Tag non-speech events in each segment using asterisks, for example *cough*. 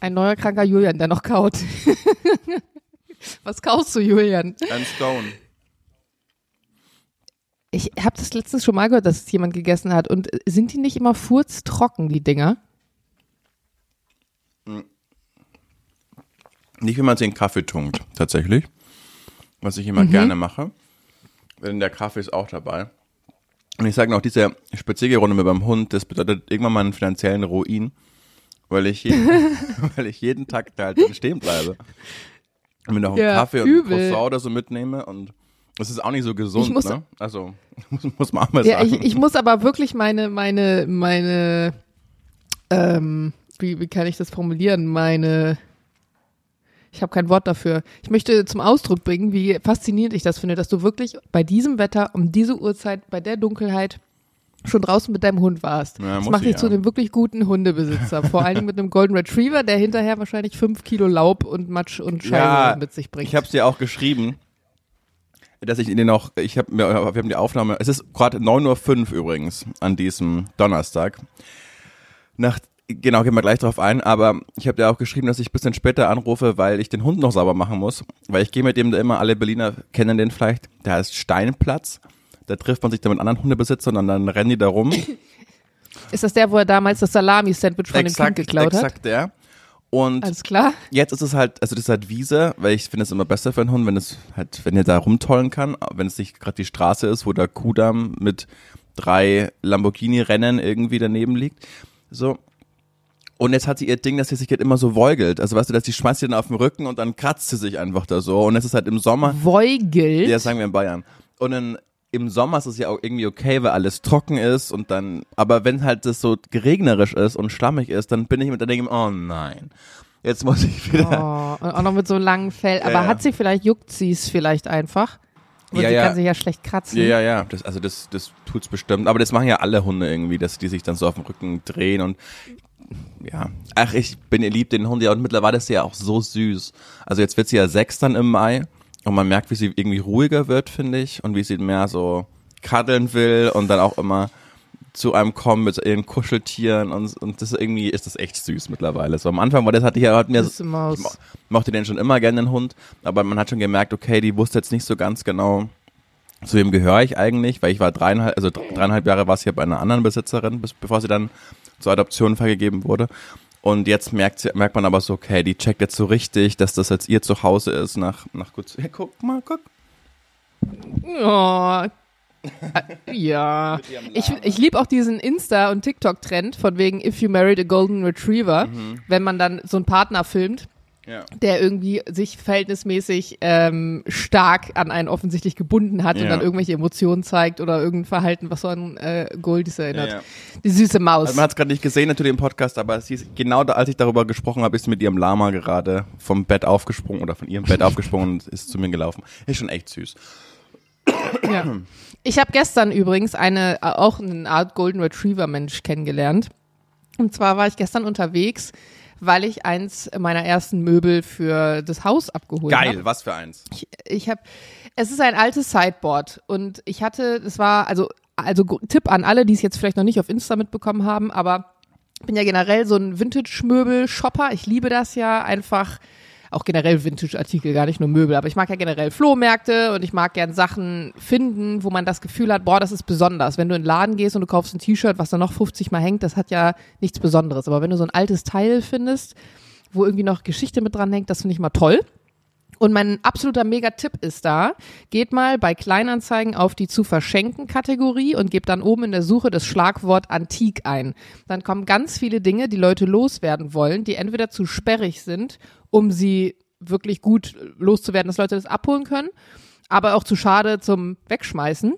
Ein neuer kranker Julian, der noch kaut. *laughs* Was kaust du, Julian? Ein Stone. Ich habe das letztens schon mal gehört, dass es jemand gegessen hat. Und sind die nicht immer furztrocken, die Dinger? Nicht, wie man sie in Kaffee tunkt, tatsächlich. Was ich immer gerne mache. Denn der Kaffee ist auch dabei. Und ich sage noch, diese Spaziergerunde mit meinem Hund, das bedeutet irgendwann mal einen finanziellen Ruin, weil ich jeden, *laughs* weil ich jeden Tag da halt stehen bleibe. Und mir noch einen Ja, Kaffee und übel. ein Croissant oder so mitnehme und das ist auch nicht so gesund, muss- ne? Also, *laughs* muss, muss man auch mal Ja, sagen. ich, ich muss aber wirklich meine, meine, meine, ähm, wie, wie kann ich das formulieren? Meine, ich habe kein Wort dafür. Ich möchte zum Ausdruck bringen, wie faszinierend ich das finde, dass du wirklich bei diesem Wetter, um diese Uhrzeit, bei der Dunkelheit schon draußen mit deinem Hund warst. Ja, das macht ich, dich zu ja. einem wirklich guten Hundebesitzer. Vor allen Dingen mit einem Golden Retriever, der hinterher wahrscheinlich fünf Kilo Laub und Matsch und Scheiße Ja, mit sich bringt. Ich habe es dir auch geschrieben, dass ich den auch, ich habe wir haben die Aufnahme, es ist gerade 9.05 Uhr übrigens an diesem Donnerstag. Nach, genau, gehen wir gleich drauf ein, aber ich habe dir auch geschrieben, dass ich ein bisschen später anrufe, weil ich den Hund noch sauber machen muss, weil ich gehe mit dem da immer, alle Berliner kennen den vielleicht, der heißt Steinplatz. Da trifft man sich dann mit anderen Hundebesitzern und dann rennen die da rum. *laughs* Ist das der, wo er damals das Salami-Sandwich von dem Kind geklaut hat? exakt der. Und Alles klar? Jetzt ist es halt, also das ist halt Wiese, weil ich finde es immer besser für einen Hund, wenn es halt, wenn er da rumtollen kann, wenn es nicht gerade die Straße ist, wo der Kudamm mit drei Lamborghini-Rennen irgendwie daneben liegt. So. Und jetzt hat sie ihr Ding, dass sie sich halt immer so woigelt. Also weißt du, dass sie schmeißt sie dann auf den Rücken und dann kratzt sie sich einfach da so. Und es ist halt im Sommer, Voigelt? ja, sagen wir in Bayern. Und dann im Sommer ist es ja auch irgendwie okay, weil alles trocken ist und dann, aber wenn halt das so geregnerisch ist und schlammig ist, dann bin ich mit der Denke, oh nein, jetzt muss ich wieder. Oh, und auch noch mit so einem langen Fell. Aber Ja, hat sie vielleicht, juckt sie es vielleicht einfach? Und Ja, sie ja. kann sich ja schlecht kratzen. Ja, ja, ja, das, also das, das tut's bestimmt. Aber das machen ja alle Hunde irgendwie, dass die sich dann so auf dem Rücken drehen und ja. Ach, ich bin ihr lieb den Hund ja und mittlerweile ist sie ja auch so süß. Also jetzt wird sie ja sechs dann im Mai und man merkt, wie sie irgendwie ruhiger wird, finde ich, und wie sie mehr so kaddeln will und dann auch immer zu einem kommen mit ihren Kuscheltieren und, und das irgendwie ist das echt süß mittlerweile. So am Anfang war das hatte ich ja hat mir ich mo- mochte den schon immer gerne den Hund, aber man hat schon gemerkt, okay, die wusste jetzt nicht so ganz genau, zu wem gehöre ich eigentlich, weil ich war dreieinhalb, also dreieinhalb Jahre war es hier bei einer anderen Besitzerin, bis, bevor sie dann zur Adoption vergeben wurde. Und jetzt merkt, sie, merkt man aber so, okay, die checkt jetzt so richtig, dass das jetzt ihr Zuhause ist, nach, nach gut, hey, guck mal, guck. Oh. Äh, ja. Ich, ich liebe auch diesen Insta- und TikTok-Trend von wegen If you married a golden retriever, wenn man dann so einen Partner filmt, Ja. der irgendwie sich verhältnismäßig ähm, stark an einen offensichtlich gebunden hat und Ja. dann irgendwelche Emotionen zeigt oder irgendein Verhalten, was so an äh, Goldies erinnert. Ja, ja. Die süße Maus. Also man hat es gerade nicht gesehen natürlich im Podcast, aber sie ist, genau da, als ich darüber gesprochen habe, ist sie mit ihrem Lama gerade vom Bett aufgesprungen oder von ihrem Bett aufgesprungen und ist zu mir gelaufen. Ist schon echt süß. Ja. Ich habe gestern übrigens eine, äh, auch eine Art Golden Retriever Mensch kennengelernt. Und zwar war ich gestern unterwegs, weil ich eins meiner ersten Möbel für das Haus abgeholt habe. Geil, was für eins. Ich, ich habe, es ist ein altes Sideboard und ich hatte, das war also also Tipp an alle, die es jetzt vielleicht noch nicht auf Insta mitbekommen haben, aber ich bin ja generell so ein Vintage-Möbel-Shopper. Ich liebe das ja einfach. Auch generell Vintage-Artikel, gar nicht nur Möbel, aber ich mag ja generell Flohmärkte und ich mag gern Sachen finden, wo man das Gefühl hat, boah, das ist besonders. Wenn du in den Laden gehst und du kaufst ein T-Shirt, was da noch 50 Mal hängt, das hat ja nichts Besonderes. Aber wenn du so ein altes Teil findest, wo irgendwie noch Geschichte mit dran hängt, das finde ich mal toll. Und mein absoluter Mega-Tipp ist da, geht mal bei Kleinanzeigen auf die zu verschenken Kategorie und gebt dann oben in der Suche das Schlagwort Antik ein. Dann kommen ganz viele Dinge, die Leute loswerden wollen, die entweder zu sperrig sind, um sie wirklich gut loszuwerden, dass Leute das abholen können, aber auch zu schade zum Wegschmeißen.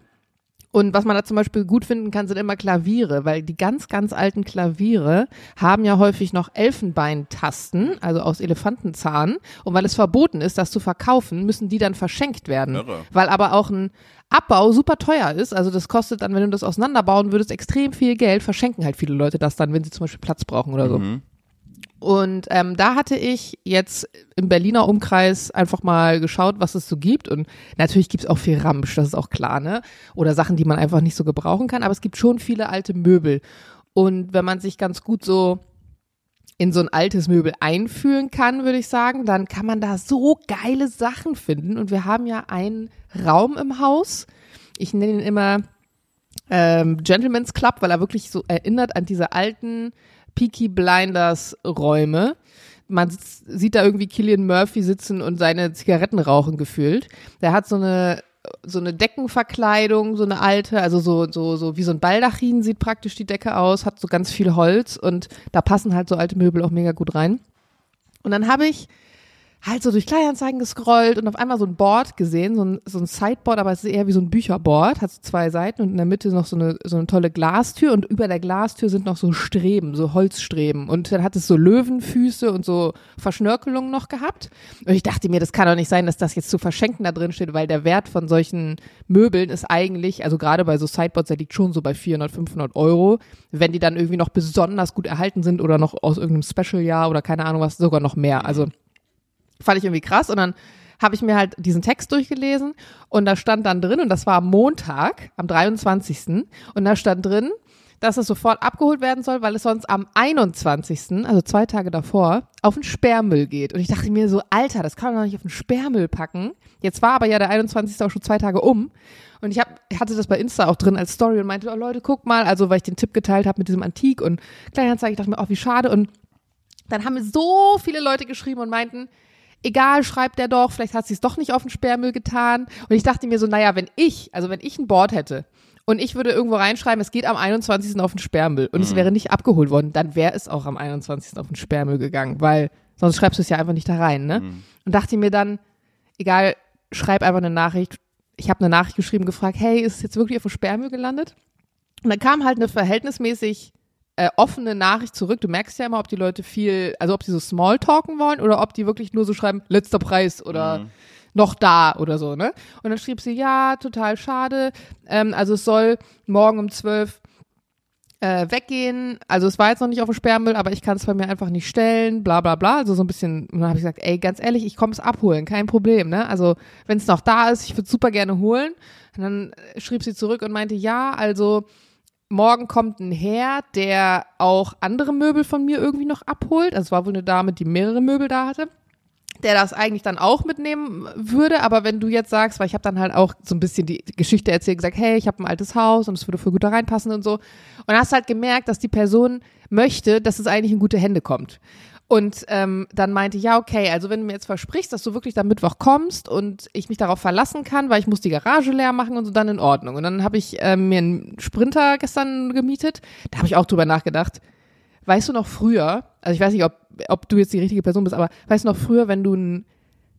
Und was man da zum Beispiel gut finden kann, sind immer Klaviere, weil die ganz, ganz alten Klaviere haben ja häufig noch Elfenbeintasten, also aus Elefantenzahn. Und weil es verboten ist, das zu verkaufen, müssen die dann verschenkt werden. Irre. Weil aber auch ein Abbau super teuer ist. Also das kostet dann, wenn du das auseinanderbauen würdest, extrem viel Geld. Verschenken halt viele Leute das dann, wenn sie zum Beispiel Platz brauchen oder so. Und ähm, da hatte ich jetzt im Berliner Umkreis einfach mal geschaut, was es so gibt. Und natürlich gibt's auch viel Ramsch, das ist auch klar, ne? Oder Sachen, die man einfach nicht so gebrauchen kann. Aber es gibt schon viele alte Möbel. Und wenn man sich ganz gut so in so ein altes Möbel einfühlen kann, würde ich sagen, dann kann man da so geile Sachen finden. Und wir haben ja einen Raum im Haus. Ich nenne ihn immer ähm, Gentleman's Club, weil er wirklich so erinnert an diese alten Peaky Blinders Räume. Man sieht da irgendwie Killian Murphy sitzen und seine Zigaretten rauchen gefühlt. Der hat so eine so eine Deckenverkleidung, so eine alte, also so, so, so wie so ein Baldachin sieht praktisch die Decke aus, hat so ganz viel Holz und da passen halt so alte Möbel auch mega gut rein. Und dann habe ich halt so durch Kleinanzeigen gescrollt und auf einmal so ein Board gesehen, so ein, so ein Sideboard, aber es ist eher wie so ein Bücherboard, hat so zwei Seiten und in der Mitte noch so eine, so eine tolle Glastür und über der Glastür sind noch so Streben, so Holzstreben. Und dann hat es so Löwenfüße und so Verschnörkelungen noch gehabt. Und ich dachte mir, das kann doch nicht sein, dass das jetzt zu verschenken da drin steht, weil der Wert von solchen Möbeln ist eigentlich, also gerade bei so Sideboards, der liegt schon so bei 400, 500 Euro, wenn die dann irgendwie noch besonders gut erhalten sind oder noch aus irgendeinem Special-Jahr oder keine Ahnung was, sogar noch mehr, also Fand ich irgendwie krass. Und dann habe ich mir halt diesen Text durchgelesen und da stand dann drin, und das war am Montag, am 23. Und da stand drin, dass es sofort abgeholt werden soll, weil es sonst am 21., also zwei Tage davor, auf den Sperrmüll geht. Und ich dachte mir so, Alter, das kann man doch nicht auf den Sperrmüll packen. Jetzt war aber ja der 21. auch schon zwei Tage um. Und ich hab, hatte das bei Insta auch drin als Story und meinte, oh Leute, guck mal, also weil ich den Tipp geteilt habe mit diesem Antik und Kleinanzeige, ich dachte mir, oh, wie schade. Und dann haben mir so viele Leute geschrieben und meinten, egal, schreibt der doch, vielleicht hat sie es doch nicht auf den Sperrmüll getan. Und ich dachte mir so, naja, wenn ich, also wenn ich ein Board hätte und ich würde irgendwo reinschreiben, es geht am 21. auf den Sperrmüll und mhm. es wäre nicht abgeholt worden, dann wäre es auch am 21. auf den Sperrmüll gegangen, weil sonst schreibst du es ja einfach nicht da rein, ne? Mhm. Und dachte mir dann, egal, schreib einfach eine Nachricht. Ich habe eine Nachricht geschrieben, gefragt, hey, ist es jetzt wirklich auf dem Sperrmüll gelandet? Und dann kam halt eine verhältnismäßig äh, offene Nachricht zurück. Du merkst ja immer, ob die Leute viel, also ob sie so Smalltalken wollen oder ob die wirklich nur so schreiben, letzter Preis oder mhm. noch da oder so, ne? Und dann schrieb sie, ja, total schade. Ähm, also es soll morgen um zwölf äh, weggehen. Also es war jetzt noch nicht auf dem Sperrmüll, aber ich kann es bei mir einfach nicht stellen, bla bla bla. Also so ein bisschen, und dann habe ich gesagt, ey, ganz ehrlich, ich komme es abholen, kein Problem, ne? Also wenn es noch da ist, ich würde super gerne holen. Und dann schrieb sie zurück und meinte, ja, also morgen kommt ein Herr, der auch andere Möbel von mir irgendwie noch abholt. Also es war wohl eine Dame, die mehrere Möbel da hatte der das eigentlich dann auch mitnehmen würde, aber wenn du jetzt sagst, weil ich habe dann halt auch so ein bisschen die Geschichte erzählt, gesagt, hey, ich habe ein altes Haus und es würde voll gut da reinpassen und so und hast halt gemerkt, dass die Person möchte, dass es eigentlich in gute Hände kommt. Und ähm, dann meinte, ja, okay, also wenn du mir jetzt versprichst, dass du wirklich am Mittwoch kommst und ich mich darauf verlassen kann, weil ich muss die Garage leer machen und so, dann in Ordnung. Und dann habe ich ähm, mir einen Sprinter gestern gemietet. Da habe ich auch drüber nachgedacht. Weißt du noch früher, also ich weiß nicht, ob, ob du jetzt die richtige Person bist, aber weißt du noch früher, wenn du ein,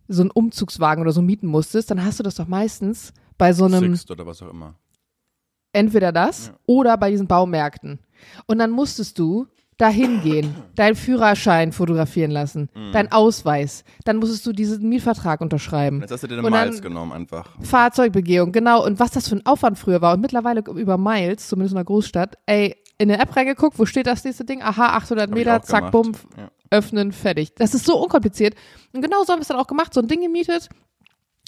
so einen Umzugswagen oder so mieten musstest, dann hast du das doch meistens bei so einem. Sixt oder was auch immer. Entweder das ja. oder bei diesen Baumärkten. Und dann musstest du dahin gehen, *laughs* deinen Führerschein fotografieren lassen, mhm. dein Ausweis, dann musstest du diesen Mietvertrag unterschreiben. Jetzt hast du dir eine Miles genommen einfach. Fahrzeugbegehung, genau. Und was das für ein Aufwand früher war und mittlerweile über Miles, zumindest in der Großstadt, ey, in eine App reingeguckt, wo steht das nächste Ding? Aha, 800 Meter, zack, bumm, ja. öffnen, fertig. Das ist so unkompliziert. Und genau so haben wir es dann auch gemacht, so ein Ding gemietet,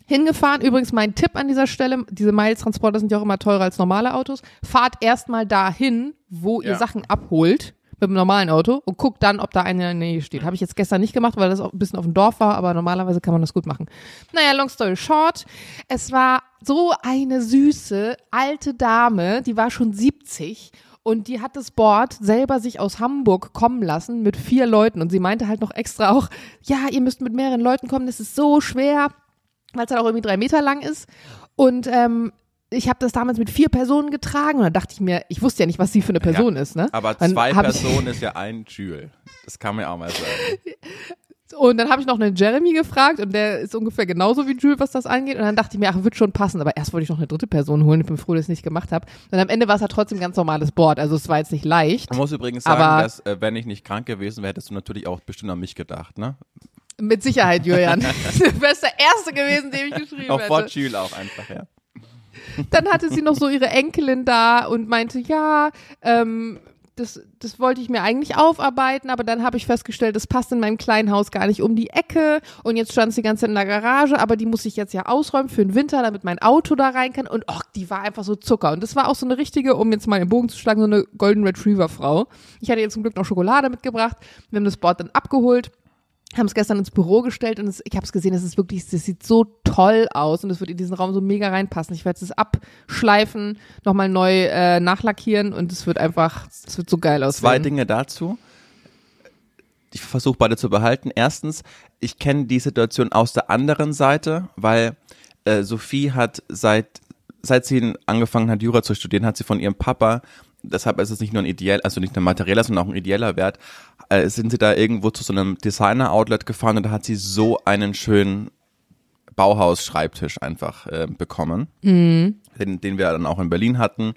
hingefahren. Übrigens mein Tipp an dieser Stelle, diese Miles-Transporter sind ja auch immer teurer als normale Autos. Fahrt erstmal dahin, wo ihr ja. Sachen abholt mit dem normalen Auto und guck dann, ob da eine in der Nähe steht. Habe ich jetzt gestern nicht gemacht, weil das auch ein bisschen auf dem Dorf war, aber normalerweise kann man das gut machen. Naja, long story short, es war so eine süße alte Dame, die war schon 70 und die hat das Board selber sich aus Hamburg kommen lassen mit vier Leuten und sie meinte halt noch extra auch, ja, ihr müsst mit mehreren Leuten kommen, das ist so schwer, weil es halt auch irgendwie drei Meter lang ist. Und ähm, ich habe das damals mit vier Personen getragen und dann dachte ich mir, ich wusste ja nicht, was sie für eine Person ja, ist, ne? Aber dann zwei Personen *laughs* ist ja ein Jules. Das kann man ja auch mal sagen. Und dann habe ich noch einen Jeremy gefragt und der ist ungefähr genauso wie Jules, was das angeht. Und dann dachte ich mir, ach, wird schon passen. Aber erst wollte ich noch eine dritte Person holen. Ich bin froh, dass ich es nicht gemacht habe. Und am Ende war es halt trotzdem ein ganz normales Board. Also es war jetzt nicht leicht. Man muss übrigens sagen, dass äh, wenn ich nicht krank gewesen wäre, hättest du natürlich auch bestimmt an mich gedacht, ne? Mit Sicherheit, Julian. *laughs* du wärst der Erste gewesen, dem ich geschrieben auch hätte. Auch vor Jules auch einfach, ja. Dann hatte sie noch so ihre Enkelin da und meinte, ja, ähm, das, das wollte ich mir eigentlich aufarbeiten, aber dann habe ich festgestellt, das passt in meinem kleinen Haus gar nicht um die Ecke. Und jetzt stand es die ganze in der Garage, aber die muss ich jetzt ja ausräumen für den Winter, damit mein Auto da rein kann. Und ach, die war einfach so Zucker. Und das war auch so eine richtige, um jetzt mal den Bogen zu schlagen, so eine Golden Retriever Frau. Ich hatte ihr zum Glück noch Schokolade mitgebracht, wir haben das Board dann abgeholt haben es gestern ins Büro gestellt und es, ich habe es gesehen, es ist wirklich, das sieht so toll aus und es wird in diesen Raum so mega reinpassen. Ich werde es abschleifen, nochmal neu äh, nachlackieren und es wird einfach, es wird so geil aussehen. Zwei Dinge dazu. Ich versuche beide zu behalten. Erstens, ich kenne die Situation aus der anderen Seite, weil äh, Sophie hat seit seit sie angefangen hat, Jura zu studieren, hat sie von ihrem Papa deshalb ist es nicht nur ein ideell, also nicht ein materieller, sondern auch ein ideeller Wert, äh, sind sie da irgendwo zu so einem Designer-Outlet gefahren und da hat sie so einen schönen Bauhaus-Schreibtisch einfach äh, bekommen, mhm. den, den wir dann auch in Berlin hatten,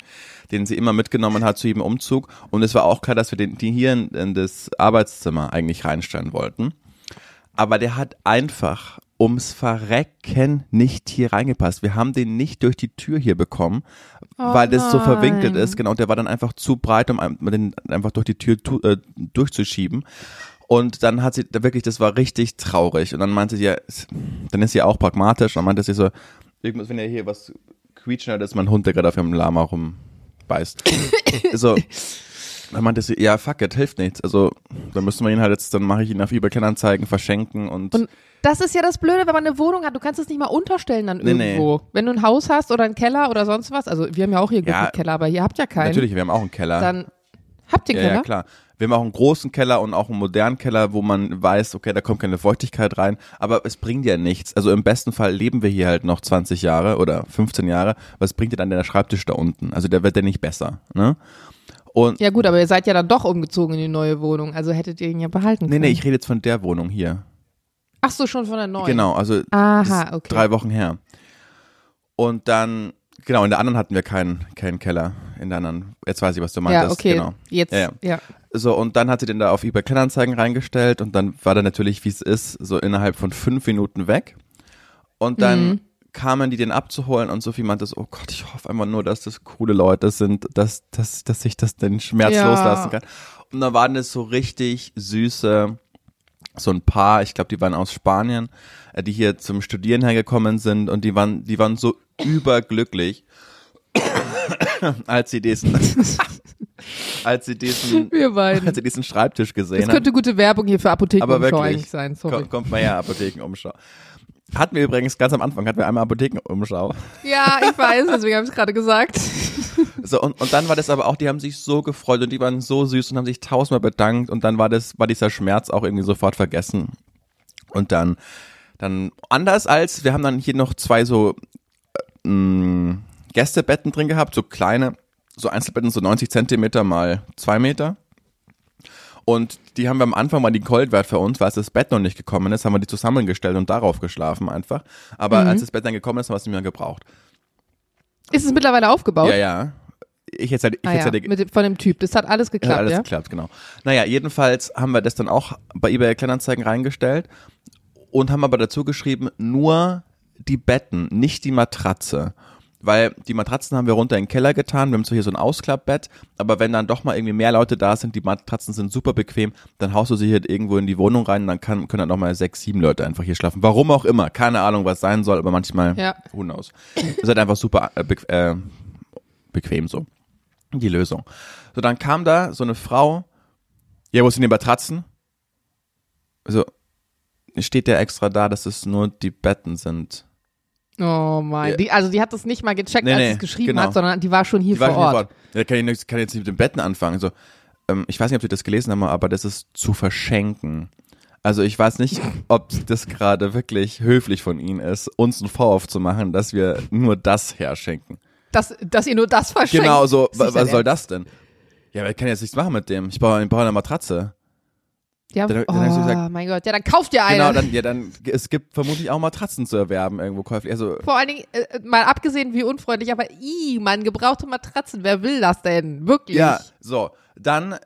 den sie immer mitgenommen hat zu jedem Umzug. Und es war auch klar, dass wir den, die hier in, in das Arbeitszimmer eigentlich reinstellen wollten. Aber der hat einfach ums Verrecken nicht hier reingepasst. Wir haben den nicht durch die Tür hier bekommen, oh weil das so verwinkelt ist. Genau, und der war dann einfach zu breit, um den einfach durch die Tür äh, durchzuschieben. Und dann hat sie wirklich, das war richtig traurig. Und dann meinte sie ja, dann ist sie auch pragmatisch. Und dann meinte sie so, irgendwas, wenn ihr hier was quietschen hört, ist mein Hund, der gerade auf dem Lama rumbeißt. *laughs* so, dann meinte sie, ja, fuck it, hilft nichts. Also, dann müssen wir ihn halt jetzt, dann mache ich ihn auf eBay Kleinanzeigen verschenken und, und das ist ja das Blöde, wenn man eine Wohnung hat. Du kannst es nicht mal unterstellen dann nee, irgendwo. Nee. Wenn du ein Haus hast oder einen Keller oder sonst was. Also wir haben ja auch hier ja, Keller, aber ihr habt ja keinen. Natürlich, wir haben auch einen Keller. Dann habt ihr ja, Keller? Ja, klar. Wir haben auch einen großen Keller und auch einen modernen Keller, wo man weiß, okay, da kommt keine Feuchtigkeit rein, aber es bringt ja nichts. Also im besten Fall leben wir hier halt noch 20 Jahre oder 15 Jahre. Was bringt dir dann der Schreibtisch da unten? Also der wird ja nicht besser, ne? Und ja gut, aber ihr seid ja dann doch umgezogen in die neue Wohnung, also hättet ihr ihn ja behalten können. Nee, nee, ich rede jetzt von der Wohnung hier. Ach so, schon von der neuen. Genau, also Aha, okay. drei Wochen her. Und dann, genau, in der anderen hatten wir keinen, keinen Keller. In der anderen, jetzt weiß ich, was du meintest. Ja, okay. Genau. Jetzt, ja, ja. ja. So, und dann hat sie den da auf eBay Kleinanzeigen reingestellt und dann war der natürlich, wie es ist, so innerhalb von fünf Minuten weg. Und dann mhm. Kamen die den abzuholen und Sophie meinte so, oh Gott, ich hoffe einfach nur, dass das coole Leute sind, dass, dass, dass ich das den Schmerz ja. loslassen kann. Und da waren es so richtig süße, so ein paar, ich glaube, die waren aus Spanien, äh, die hier zum Studieren hergekommen sind und die waren, die waren so überglücklich, *coughs* als sie diesen, *laughs* als sie diesen, als sie diesen Schreibtisch gesehen haben. Das könnte gute Werbung hier für Apothekenumschau eigentlich sein. Sorry. Kommt, kommt mal her, Apothekenumschau. Hatten wir übrigens ganz am Anfang, hatten wir einmal Apothekenumschau. Ja, ich weiß, deswegen habe ich es gerade gesagt. *laughs* So, und, und dann war das aber auch, die haben sich so gefreut und die waren so süß und haben sich tausendmal bedankt und dann war das, war dieser Schmerz auch irgendwie sofort vergessen. Und dann, dann anders als, wir haben dann hier noch zwei so äh, mh, Gästebetten drin gehabt, so kleine, so Einzelbetten, so 90 Zentimeter mal zwei Meter. Und die haben wir am Anfang mal die Goldwert für uns, weil das Bett noch nicht gekommen ist, haben wir die zusammengestellt und darauf geschlafen einfach. Aber mhm. als das Bett dann gekommen ist, haben wir es nicht mehr gebraucht. Ist es mittlerweile aufgebaut? Ja, ja. Ich jetzt, ich ah, jetzt ja. Mit dem, von dem Typ. Das hat alles geklappt, hat alles ja? geklappt, genau. Naja, jedenfalls haben wir das dann auch bei eBay Kleinanzeigen reingestellt und haben aber dazu geschrieben, nur die Betten, nicht die Matratze weil die Matratzen haben wir runter in den Keller getan. Wir haben zwar hier so ein Ausklappbett, aber wenn dann doch mal irgendwie mehr Leute da sind, die Matratzen sind super bequem, dann haust du sie halt irgendwo in die Wohnung rein und dann kann, können dann noch mal sechs, sieben Leute einfach hier schlafen. Warum auch immer. Keine Ahnung, was sein soll, aber manchmal, ja. who knows. ist halt einfach super äh, bequ äh, bequem so. Die Lösung. So, dann kam da so eine Frau, ja, wo sind die Matratzen? Also, steht ja extra da, dass es nur die Betten sind. Oh mein, ja. die, also die hat das nicht mal gecheckt, nee, als nee, es geschrieben genau. hat, sondern die war schon hier die vor Ort. Hier vor Ja, kann, ich, kann jetzt nicht mit den Betten anfangen. So, ähm, ich weiß nicht, ob Sie das gelesen haben, aber das ist zu verschenken. Also ich weiß nicht, *laughs* ob das gerade wirklich höflich von Ihnen ist, uns einen Vorwurf zu machen, dass wir nur das herschenken. Dass, dass ihr nur das verschenkt? Genau, so, was soll das denn? Ja, aber ich kann jetzt nichts machen mit dem. Ich brauche, ich brauche eine Matratze. Ja, dann, dann oh gesagt, mein Gott, ja, dann kauft ihr eine. Genau, dann, ja, dann, es gibt vermutlich auch Matratzen zu erwerben irgendwo käuflich. Also, Vor allen Dingen, äh, mal abgesehen wie unfreundlich, aber i, man, gebrauchte Matratzen, wer will das denn? Wirklich? Ja, so, dann, äh,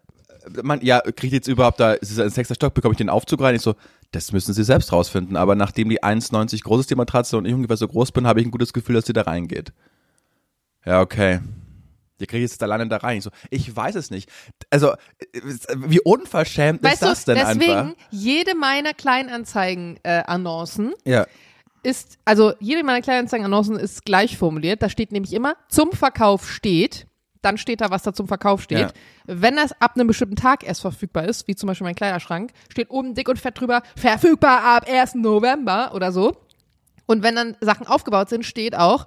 man, ja, kriegt jetzt überhaupt da, ist es ein sechster Stock, bekomme ich den Aufzug rein? Ich so, das müssen sie selbst rausfinden, aber nachdem die 1,90 groß ist, die Matratze, und ich ungefähr so groß bin, habe ich ein gutes Gefühl, dass sie da reingeht. Ja, okay. Die kriege ich jetzt alleine da rein. Ich so, ich weiß es nicht. Also, äh, wie unverschämt Weißt ist das du, denn deswegen, einfach? jede meiner Kleinanzeigen-Annoncen Ja. ist, also jede meiner Kleinanzeigen-Annoncen ist gleich formuliert. Da steht nämlich immer, zum Verkauf steht, dann steht da, was da zum Verkauf steht. Ja. Wenn das ab einem bestimmten Tag erst verfügbar ist, wie zum Beispiel mein Kleiderschrank, steht oben dick und fett drüber, verfügbar ab 1. November oder so. Und wenn dann Sachen aufgebaut sind, steht auch,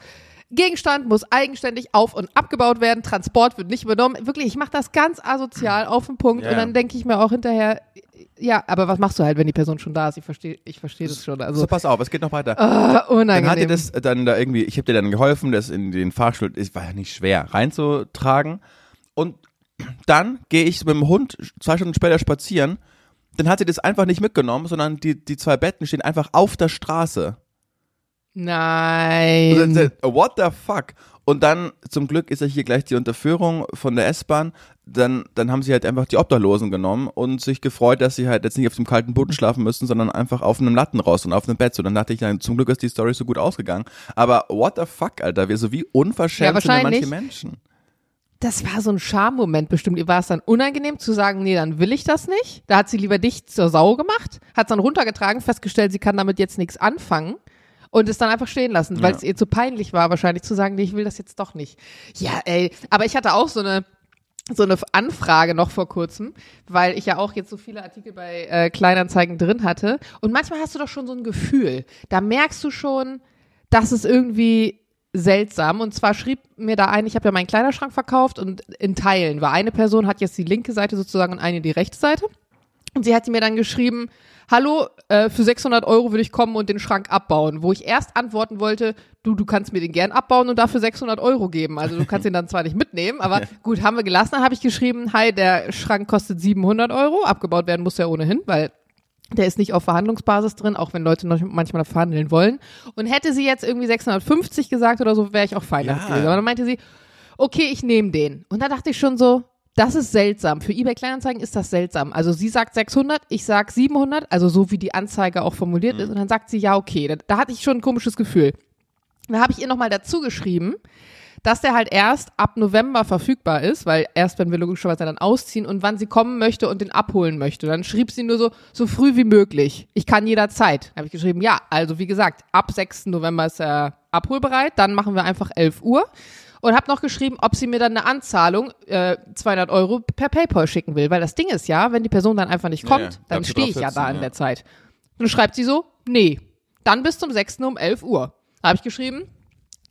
Gegenstand muss eigenständig auf- und abgebaut werden, Transport wird nicht übernommen. Wirklich, ich mache das ganz asozial auf den Punkt Ja. und dann denke ich mir auch hinterher, ja, aber was machst du halt, wenn die Person schon da ist? Ich verstehe ich verstehe das schon. Also, So, pass auf, es geht noch weiter. ah, unangenehm. Dann hat ihr das dann da irgendwie, ich habe dir dann geholfen, das in den Fahrstuhl, es war ja nicht schwer, reinzutragen. Und dann gehe ich mit dem Hund zwei Stunden später spazieren. Dann hat sie das einfach nicht mitgenommen, sondern die, die zwei Betten stehen einfach auf der Straße. Nein. What the fuck? Und dann, zum Glück ist ja hier gleich die Unterführung von der S-Bahn. Dann, dann haben sie halt einfach die Obdachlosen genommen und sich gefreut, dass sie halt jetzt nicht auf dem kalten Boden schlafen müssen, sondern einfach auf einem Lattenrost und auf einem Bett. So, dann dachte ich, dann, zum Glück ist die Story so gut ausgegangen. Aber what the fuck, Alter? Wir so wie Ja, unverschämt sind denn manche wahrscheinlich. Menschen. Das war so ein Schammoment bestimmt. Ihr war es dann unangenehm zu sagen, nee, dann will ich das nicht. Da hat sie lieber dich zur Sau gemacht, hat es dann runtergetragen, festgestellt, sie kann damit jetzt nichts anfangen und es dann einfach stehen lassen, weil Ja. es ihr zu peinlich war, wahrscheinlich zu sagen, nee, ich will das jetzt doch nicht. Ja, ey, aber ich hatte auch so eine so eine Anfrage noch vor kurzem, weil ich ja auch jetzt so viele Artikel bei äh, Kleinanzeigen drin hatte. Und manchmal hast du doch schon so ein Gefühl. Da merkst du schon, dass es irgendwie seltsam. Und zwar schrieb mir da ein, ich habe ja meinen Kleiderschrank verkauft und in Teilen war eine Person, hat jetzt die linke Seite sozusagen und eine die rechte Seite. Und sie hatte mir dann geschrieben, hallo, äh, für 600 Euro würde ich kommen und den Schrank abbauen. Wo ich erst antworten wollte, du, du kannst mir den gern abbauen und dafür 600 Euro geben. Also du kannst ihn dann zwar nicht mitnehmen, aber *laughs* gut, haben wir gelassen. Dann habe ich geschrieben, hi, der Schrank kostet 700 Euro. Abgebaut werden muss er ohnehin, weil der ist nicht auf Verhandlungsbasis drin, auch wenn Leute noch manchmal verhandeln wollen. Und hätte sie jetzt irgendwie 650 gesagt oder so, wäre ich auch fein Ja. gewesen. Aber dann meinte sie, okay, ich nehme den. Und da dachte ich schon so, das ist seltsam. Für eBay Kleinanzeigen ist das seltsam. Also sie sagt 600, ich sag 700, also so wie die Anzeige auch formuliert ist. Und dann sagt sie, ja, okay. Da, da hatte ich schon ein komisches Gefühl. Da habe ich ihr nochmal dazu geschrieben, dass der halt erst ab November verfügbar ist, weil erst, wenn wir logischerweise dann ausziehen und wann sie kommen möchte und den abholen möchte. Dann schrieb sie nur so, so früh wie möglich. Ich kann jederzeit. Habe ich geschrieben, ja, also wie gesagt, ab 6. November ist er abholbereit, dann machen wir einfach 11 Uhr. Und habe noch geschrieben, ob sie mir dann eine Anzahlung, äh, 200 Euro per PayPal schicken will. Weil das Ding ist ja, wenn die Person dann einfach nicht kommt, ja, dann stehe ich ja da in der Zeit. Dann schreibt sie so, nee, dann bis zum 6. um 11 Uhr. Da habe ich geschrieben,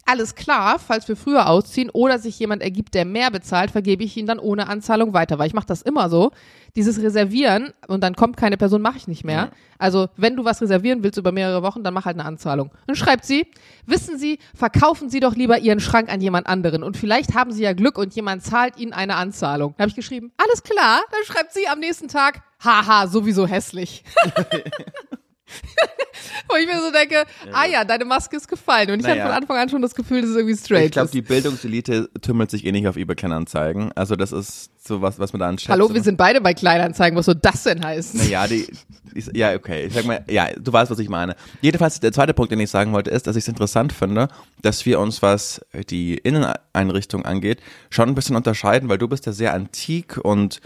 alles klar, falls wir früher ausziehen oder sich jemand ergibt, der mehr bezahlt, vergebe ich ihn dann ohne Anzahlung weiter, weil ich mache das immer so. Dieses Reservieren und dann kommt keine Person, mache ich nicht mehr. Also wenn du was reservieren willst über mehrere Wochen, dann mach halt eine Anzahlung. Dann schreibt sie, wissen Sie, verkaufen Sie doch lieber Ihren Schrank an jemand anderen und vielleicht haben Sie ja Glück und jemand zahlt Ihnen eine Anzahlung. Da habe ich geschrieben, alles klar. Dann schreibt sie am nächsten Tag, haha, sowieso hässlich. *laughs* *laughs* *laughs* Wo ich mir so denke, ah ja, deine Maske ist gefallen. Und ich Naja. hatte von Anfang an schon das Gefühl, das ist irgendwie straight. Ich glaube, die Bildungselite tümmelt sich eh nicht auf eBay Kleinanzeigen. Also das ist so was, was man da an Schätzen- Hallo, wir sind beide bei Kleinanzeigen. Was soll das denn heißen? Naja, die, ist, ja, okay. Ich sag mal, ja, du weißt, was ich meine. Jedenfalls, der zweite Punkt, den ich sagen wollte, ist, dass ich es interessant finde, dass wir uns, was die Inneneinrichtung angeht, schon ein bisschen unterscheiden, weil du bist ja sehr antik und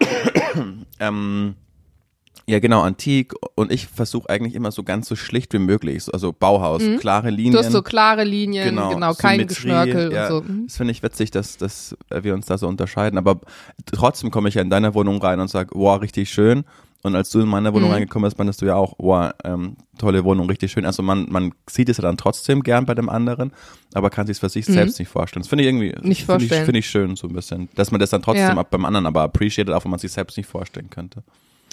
*coughs* ähm, ja, genau, antik und ich versuche eigentlich immer so ganz so schlicht wie möglich, so- also Bauhaus, klare Linien. Mhm. Du hast so klare Linien, genau, kein Symmetrie, Geschnörkel ja, und so. Mhm. Das finde ich witzig, dass, dass wir uns da so unterscheiden. Aber trotzdem komme ich ja in deine Wohnung rein und sage, wow, richtig schön. Und als du in meine Wohnung Mhm. reingekommen bist, meintest du ja auch, wow, ähm, tolle Wohnung, richtig schön. Also man, man sieht es ja dann trotzdem gern bei dem anderen, aber kann sich es für sich selbst nicht vorstellen. Das finde ich irgendwie, Mhm. Nicht finde ich, finde ich schön so ein bisschen, dass man das dann trotzdem Ja. ab beim anderen aber appreciated, auch wenn man sich selbst nicht vorstellen könnte.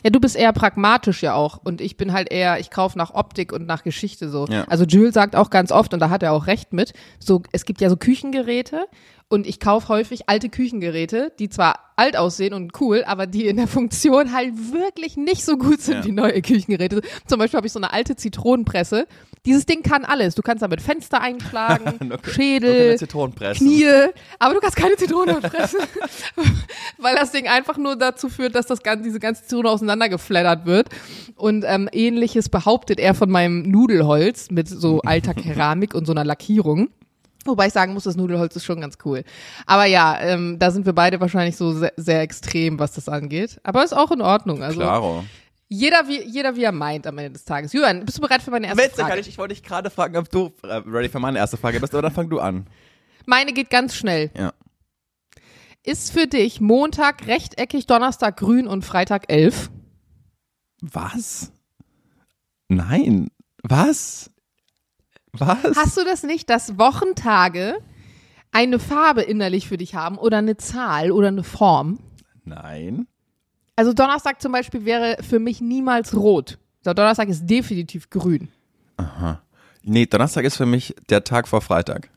Ja, du bist eher pragmatisch ja auch. Und ich bin halt eher, ich kaufe nach Optik und nach Geschichte so. Ja. Also Jules sagt auch ganz oft, und da hat er auch recht mit, so, es gibt ja so Küchengeräte und ich kaufe häufig alte Küchengeräte, die zwar alt aussehen und cool, aber die in der Funktion halt wirklich nicht so gut sind Ja. wie neue Küchengeräte. Zum Beispiel habe ich so eine alte Zitronenpresse. Dieses Ding kann alles. Du kannst damit Fenster einschlagen, *laughs* nur Schädel, Zitronenpresse. Knie, aber du kannst keine Zitrone pressen, *laughs* weil das Ding einfach nur dazu führt, dass das ganze, diese ganze Zitrone auseinandergeflattert wird. Und ähm, ähnliches behauptet er von meinem Nudelholz mit so alter *laughs* Keramik und so einer Lackierung. Wobei ich sagen muss, das Nudelholz ist schon ganz cool. Aber ja, ähm, da sind wir beide wahrscheinlich so sehr, sehr extrem, was das angeht. Aber ist auch in Ordnung. Also Klaro. jeder wie, jeder wie er meint am Ende des Tages. Julian, bist du bereit für meine erste Witzig, Frage? ich, ich wollte dich gerade fragen, ob du äh, ready für meine erste Frage bist, aber dann fang du an. Meine geht ganz schnell. Ja. Ist für dich Montag rechteckig, Donnerstag grün und Freitag elf? Was? Nein. Was? Was? Hast du das nicht, dass Wochentage eine Farbe innerlich für dich haben oder eine Zahl oder eine Form? Nein. Also Donnerstag zum Beispiel wäre für mich niemals rot. Der Donnerstag ist definitiv grün. Nee, Donnerstag ist für mich der Tag vor Freitag.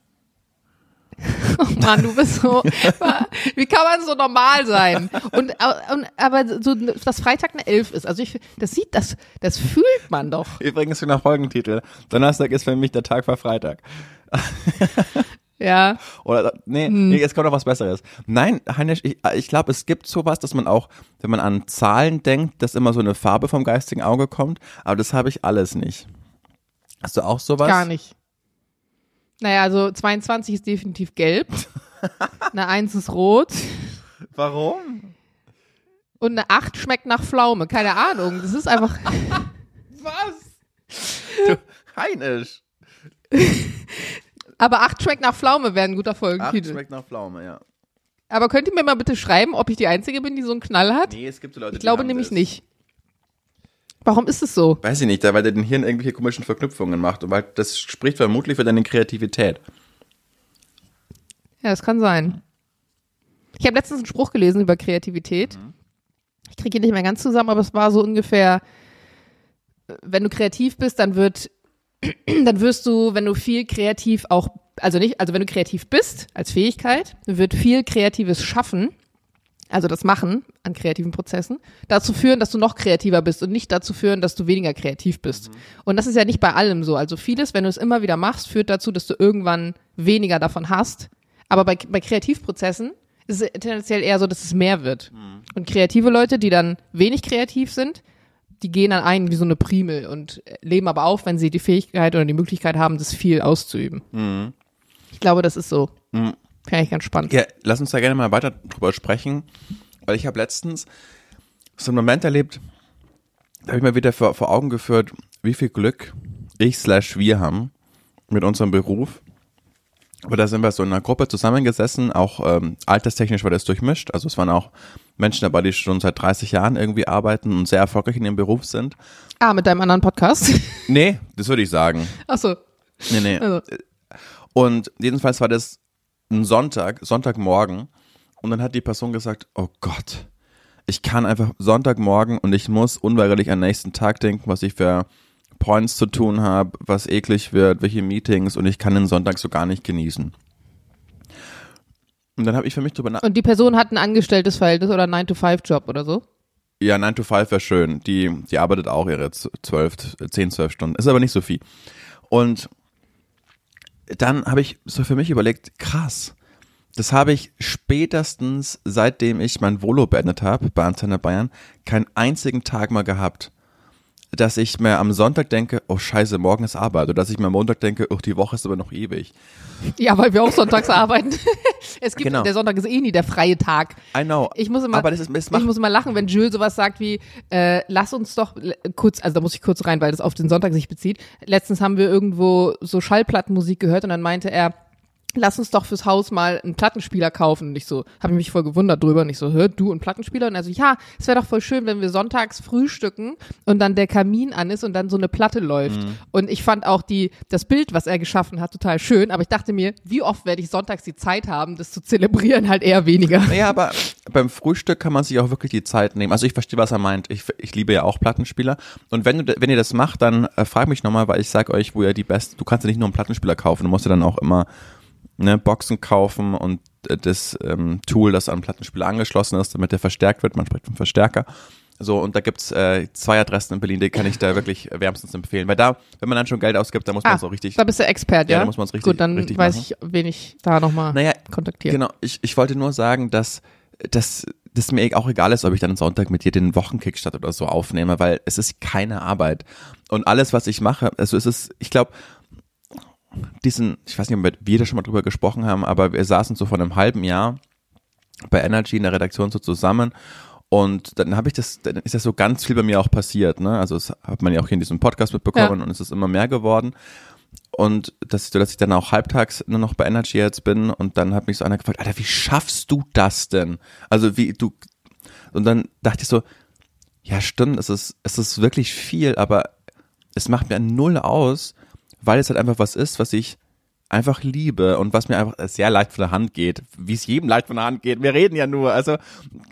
*laughs* Oh Mann, du bist so. *laughs* wie kann man so normal sein? Und, und aber so, dass Freitag eine Elf ist. Also ich, das sieht, das, das fühlt man doch. Übrigens nach Folgentitel. Donnerstag ist für mich der Tag vor Freitag. *laughs* Ja. Oder, nee, nee, jetzt kommt noch was Besseres. Nein, Heinisch, ich, ich glaube, es gibt sowas, dass man auch, wenn man an Zahlen denkt, dass immer so eine Farbe vom geistigen Auge kommt, aber das habe ich alles nicht. Hast du auch sowas? Gar nicht. Naja, also 22 ist definitiv gelb. *laughs* Eine 1 ist rot. Warum? Und eine 8 schmeckt nach Pflaume. Keine Ahnung. Das ist einfach. *laughs* Was? Du, Heinisch. Aber 8 schmeckt nach Pflaume wäre ein guter Folgentitel. schmeckt nach Pflaume, ja. Aber könnt ihr mir mal bitte schreiben, ob ich die Einzige bin, die so einen Knall hat? Nee, es gibt so Leute, ich glaube die haben nämlich das. nicht. Warum ist es so? Weiß ich nicht, weil der den Hirn irgendwelche komischen Verknüpfungen macht und weil das spricht vermutlich für deine Kreativität. Ja, das kann sein. Ich habe letztens einen Spruch gelesen über Kreativität. Ich kriege ihn nicht mehr ganz zusammen, aber es war so ungefähr, äh, wenn du kreativ bist, dann wird, *clears throat* dann wirst du, wenn du viel kreativ auch, also nicht, also wenn du kreativ bist als Fähigkeit, wird viel Kreatives schaffen, also das Machen an kreativen Prozessen, dazu führen, dass du noch kreativer bist und nicht dazu führen, dass du weniger kreativ bist. Und das ist ja nicht bei allem so. Also vieles, wenn du es immer wieder machst, führt dazu, dass du irgendwann weniger davon hast. Aber bei, bei Kreativprozessen ist es tendenziell eher so, dass es mehr wird. Und kreative Leute, die dann wenig kreativ sind, die gehen dann ein wie so eine Primel und leben aber auf, wenn sie die Fähigkeit oder die Möglichkeit haben, das viel auszuüben. Ich glaube, das ist so. Finde ich ganz spannend. Ja, lass uns da gerne mal weiter drüber sprechen, weil ich habe letztens so einen Moment erlebt, da habe ich mir wieder vor, vor Augen geführt, wie viel Glück ich slash wir haben mit unserem Beruf. Aber da sind wir so in einer Gruppe zusammengesessen, auch ähm, alterstechnisch war das durchmischt. Also es waren auch Menschen dabei, die schon seit 30 Jahren irgendwie arbeiten und sehr erfolgreich in ihrem Beruf sind. Ah, mit deinem anderen Podcast. Nee, das würde ich sagen. Ach so. Nee, nee. Also. Und jedenfalls war das ein Sonntag, Sonntagmorgen. Und dann hat die Person gesagt, oh Gott, ich kann einfach Sonntagmorgen und ich muss unweigerlich den nächsten Tag denken, was ich für Points zu tun habe, was eklig wird, welche Meetings und ich kann den Sonntag so gar nicht genießen. Und dann habe ich für mich drüber nach. Und die Person hat ein angestelltes Verhältnis oder einen 9-to-5-Job oder so? Ja, 9 to 5 wäre schön. Die, die arbeitet auch ihre 12, 10, 12 Stunden. Ist aber nicht so viel. Und dann habe ich so für mich überlegt, krass. Das habe ich spätestens, seitdem ich mein Volo beendet habe bei Antenne Bayern, keinen einzigen Tag mal gehabt, dass ich mir am Sonntag denke, oh scheiße, morgen ist Arbeit. Oder dass ich mir am Montag denke, oh, die Woche ist aber noch ewig. Ja, weil wir auch sonntags *laughs* arbeiten. Es gibt, Genau. der Sonntag ist eh nie der freie Tag. I know. Ich muss immer, aber das, ist, das ich muss immer lachen, wenn Jules sowas sagt wie, äh, lass uns doch kurz, also da muss ich kurz rein, weil das auf den Sonntag sich bezieht. Letztens haben wir irgendwo so Schallplattenmusik gehört und dann meinte er, lass uns doch fürs Haus mal einen Plattenspieler kaufen. Und ich so, habe ich mich voll gewundert drüber und ich so, hört du einen Plattenspieler? Und er so, ja, es wäre doch voll schön, wenn wir sonntags frühstücken und dann der Kamin an ist und dann so eine Platte läuft. Und ich fand auch die, das Bild, was er geschaffen hat, total schön. Aber ich dachte mir, wie oft werde ich sonntags die Zeit haben, das zu zelebrieren? Halt eher weniger. Naja, aber beim Frühstück kann man sich auch wirklich die Zeit nehmen. Also ich verstehe, was er meint. Ich, ich liebe ja auch Plattenspieler. Und wenn, du, wenn ihr das macht, dann äh, frag mich nochmal, weil ich sag euch, wo ihr die beste, du kannst ja nicht nur einen Plattenspieler kaufen, du musst ja dann auch immer ne, Boxen kaufen und äh, das ähm, Tool, das an Plattenspieler angeschlossen ist, damit der verstärkt wird. Man spricht vom Verstärker. So, und da gibt's äh, zwei Adressen in Berlin, die kann ich da wirklich wärmstens empfehlen. Weil da, wenn man dann schon Geld ausgibt, dann muss man Ah, so richtig. Da bist du Expert, ja? Ja, da muss man's richtig- Gut, dann richtig weiß machen. ich, wen ich da nochmal Naja, kontaktiere. Genau, ich, ich wollte nur sagen, dass, dass, dass mir auch egal ist, ob ich dann am Sonntag mit dir den Wochenkickstart oder so aufnehme, weil es ist keine Arbeit. Und alles, was ich mache, also es ist, ich glaube, diesen, ich weiß nicht, ob wir da schon mal drüber gesprochen haben, aber wir saßen so vor einem halben Jahr bei Energy in der Redaktion so zusammen und dann habe ich das, dann ist das so ganz viel bei mir auch passiert, ne? Also das hat man ja auch hier in diesem Podcast mitbekommen ja. und es ist immer mehr geworden. Und das ist so, dass ich dann auch halbtags nur noch bei Energy jetzt bin und dann hat mich so einer gefragt, Alter, wie schaffst du das denn? Also wie du und dann dachte ich so, ja stimmt, es ist, es ist wirklich viel, aber es macht mir null aus, weil es halt einfach was ist, was ich einfach liebe und was mir einfach sehr leicht von der Hand geht, wie es jedem leicht von der Hand geht. Wir reden ja nur, also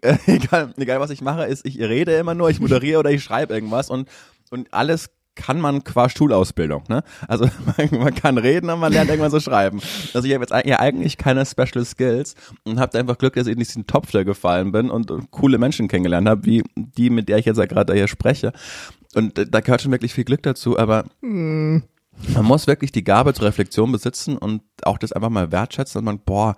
äh, *laughs* egal, egal was ich mache, ist ich rede immer nur, ich moderiere oder ich schreibe irgendwas und und alles kann man qua Schulausbildung, ne? Also *laughs* man, man, kann reden und man lernt irgendwann so schreiben. Also ich habe jetzt ja eigentlich keine Special Skills und habe einfach Glück, dass ich in diesen Topf da gefallen bin und, und coole Menschen kennengelernt habe, wie die, mit der ich jetzt ja gerade hier spreche. Und da gehört schon wirklich viel Glück dazu, aber hm. Man muss wirklich die Gabe zur Reflexion besitzen und auch das einfach mal wertschätzen und man, boah,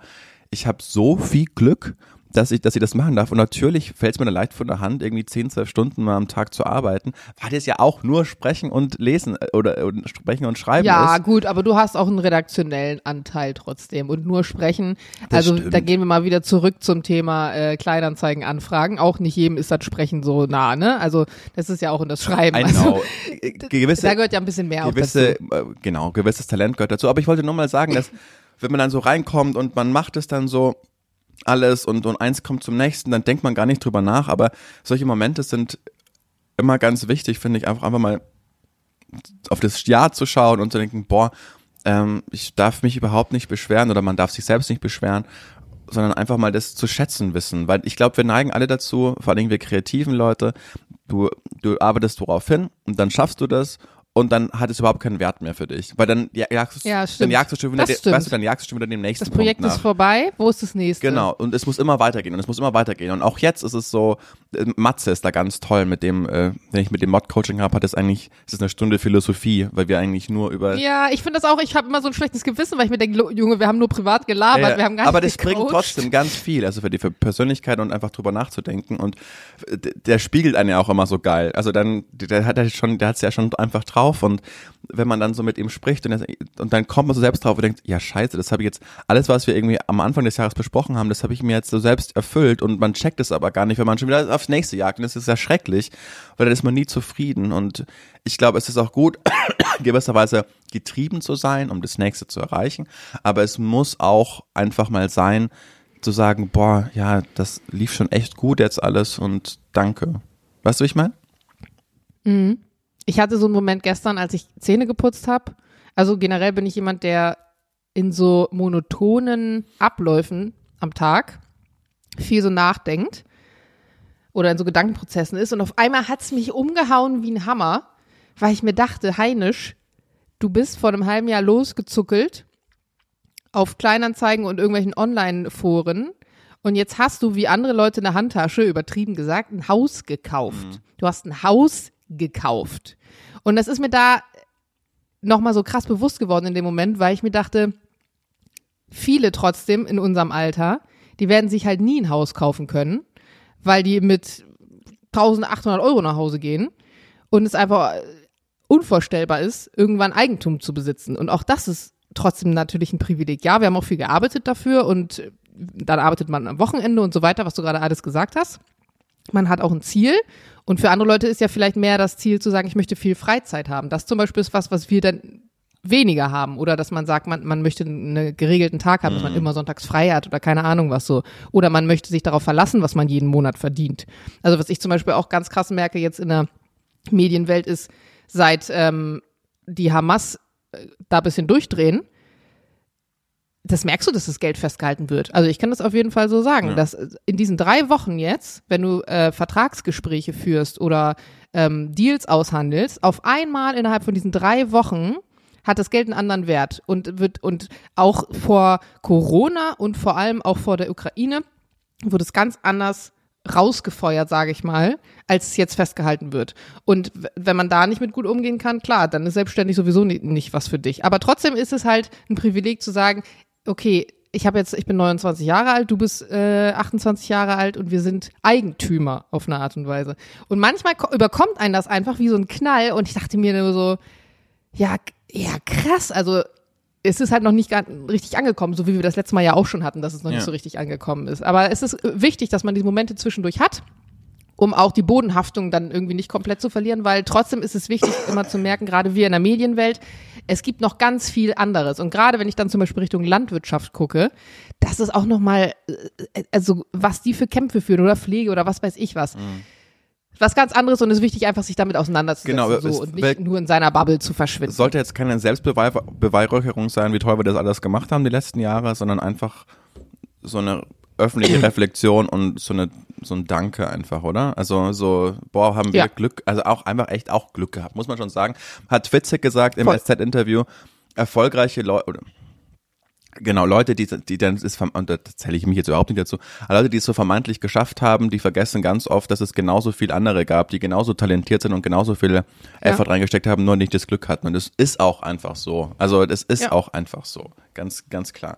ich habe so viel Glück dass ich, dass ich das machen darf. Und natürlich fällt es mir dann leicht von der Hand, irgendwie 10, 12 Stunden mal am Tag zu arbeiten, weil das ja auch nur Sprechen und Lesen äh, oder, oder Sprechen und Schreiben ja, ist. Ja, gut, aber du hast auch einen redaktionellen Anteil trotzdem und nur Sprechen. Das also stimmt. da gehen wir mal wieder zurück zum Thema äh, Kleinanzeigen anfragen. Auch nicht jedem ist das Sprechen so nah, ne? Also das ist ja auch in das Schreiben. Also, *laughs* gewisse, da gehört ja ein bisschen mehr gewisse, dazu. Äh, genau, gewisses Talent gehört dazu. Aber ich wollte nur mal sagen, dass wenn man dann so reinkommt und man macht es dann so, alles und, und eins kommt zum nächsten, dann denkt man gar nicht drüber nach, aber solche Momente sind immer ganz wichtig, finde ich, einfach, einfach mal auf das Jahr zu schauen und zu denken, boah, ähm, ich darf mich überhaupt nicht beschweren oder man darf sich selbst nicht beschweren, sondern einfach mal das zu schätzen wissen, weil ich glaube, wir neigen alle dazu, vor allem wir kreativen Leute, du, du arbeitest worauf hin und dann schaffst du das und dann hat es überhaupt keinen Wert mehr für dich. Weil dann jagst, ja, dann jagst du schon wieder, weißt du, dann jagst du schon wieder dem nächsten Das Projekt ist vorbei, wo ist das nächste? Genau, und es muss immer weitergehen und es muss immer weitergehen. Und auch jetzt ist es so, äh, Matze ist da ganz toll mit dem, äh, wenn ich mit dem Mod-Coaching habe, hat es eigentlich, es ist eine Stunde Philosophie, weil wir eigentlich nur über... Ja, ich finde das auch, ich habe immer so ein schlechtes Gewissen, weil ich mir denke, Junge, wir haben nur privat gelabert, ja, wir haben gar nicht Aber das gecoacht. bringt trotzdem ganz viel, also für die für Persönlichkeit und einfach drüber nachzudenken und der spiegelt einen ja auch immer so geil. Also dann, der hat ja schon, der hat es ja schon einfach drauf und wenn man dann so mit ihm spricht und, und dann kommt man so selbst drauf und denkt, ja scheiße, das habe ich jetzt, alles was wir irgendwie am Anfang des Jahres besprochen haben, das habe ich mir jetzt so selbst erfüllt und man checkt es aber gar nicht, wenn man schon wieder aufs nächste jagt und das ist ja schrecklich, weil dann ist man nie zufrieden und ich glaube, es ist auch gut, *coughs* gewisserweise getrieben zu sein, um das nächste zu erreichen, aber es muss auch einfach mal sein, zu sagen, boah, ja, das lief schon echt gut jetzt alles und danke. Weißt du, wie ich meine? Mhm. Ich hatte so einen Moment gestern, als ich Zähne geputzt habe. Also generell bin ich jemand, der in so monotonen Abläufen am Tag viel so nachdenkt oder in so Gedankenprozessen ist. Und auf einmal hat es mich umgehauen wie ein Hammer, weil ich mir dachte, Heinisch, du bist vor einem halben Jahr losgezuckelt auf Kleinanzeigen und irgendwelchen Online-Foren und jetzt hast du wie andere Leute in der Handtasche, übertrieben gesagt, ein Haus gekauft. Mhm. Du hast ein Haus gekauft. Und das ist mir da nochmal so krass bewusst geworden in dem Moment, weil ich mir dachte, viele trotzdem in unserem Alter, die werden sich halt nie ein Haus kaufen können, weil die mit 1800 Euro nach Hause gehen und es einfach unvorstellbar ist, irgendwann Eigentum zu besitzen. Und auch das ist trotzdem natürlich ein Privileg. Ja, wir haben auch viel gearbeitet dafür und dann arbeitet man am Wochenende und so weiter, was du gerade alles gesagt hast. Man hat auch ein Ziel und für andere Leute ist ja vielleicht mehr das Ziel zu sagen, ich möchte viel Freizeit haben. Das zum Beispiel ist was, was wir dann weniger haben oder dass man sagt, man, man möchte einen geregelten Tag haben, dass man mhm. immer sonntags frei hat oder keine Ahnung was so. Oder man möchte sich darauf verlassen, was man jeden Monat verdient. Also was ich zum Beispiel auch ganz krass merke jetzt in der Medienwelt ist, seit ähm, die Hamas äh, da bisschen durchdrehen, das merkst du, dass das Geld festgehalten wird. Also ich kann das auf jeden Fall so sagen, ja. dass in diesen drei Wochen jetzt, wenn du äh, Vertragsgespräche führst oder ähm, Deals aushandelst, auf einmal innerhalb von diesen drei Wochen hat das Geld einen anderen Wert und wird und auch vor Corona und vor allem auch vor der Ukraine wurde es ganz anders rausgefeuert, sage ich mal, als es jetzt festgehalten wird. Und wenn man da nicht mit gut umgehen kann, klar, dann ist selbstständig sowieso nicht, nicht was für dich. Aber trotzdem ist es halt ein Privileg zu sagen, okay, ich habe jetzt, ich bin 29 Jahre alt, du bist äh, 28 Jahre alt und wir sind Eigentümer auf eine Art und Weise. Und manchmal überkommt einen das einfach wie so ein Knall und ich dachte mir nur so, ja, ja krass, also es ist halt noch nicht ganz richtig angekommen, so wie wir das letzte Mal ja auch schon hatten, dass es noch Ja. nicht so richtig angekommen ist. Aber es ist wichtig, dass man diese Momente zwischendurch hat, um auch die Bodenhaftung dann irgendwie nicht komplett zu verlieren, weil trotzdem ist es wichtig, immer zu merken, gerade wir in der Medienwelt, es gibt noch ganz viel anderes. Und gerade wenn ich dann zum Beispiel Richtung Landwirtschaft gucke, das ist auch nochmal, also was die für Kämpfe führen oder Pflege oder was weiß ich was. Was ganz anderes und es ist wichtig, einfach sich damit auseinanderzusetzen Genau, so, und nicht nur in seiner Bubble zu verschwinden. Es sollte jetzt keine Selbstbeweihräucherung sein, wie toll wir das alles gemacht haben die letzten Jahre, sondern einfach so eine öffentliche *clears throat* Reflexion und so eine so ein Danke einfach, oder? Also so, boah, haben wir Ja. Glück, also auch einfach echt auch Glück gehabt, muss man schon sagen. Hat Witzig gesagt im. SZ-Interview, erfolgreiche Leute, Genau, Leute, die, die dann ist, und da zähle ich mich jetzt überhaupt nicht dazu, aber Leute, die es so vermeintlich geschafft haben, die vergessen ganz oft, dass es genauso viel andere gab, die genauso talentiert sind und genauso viel Effort reingesteckt haben, nur nicht das Glück hatten. Und das ist auch einfach so. Also das ist Ja. auch einfach so. Ganz, ganz klar.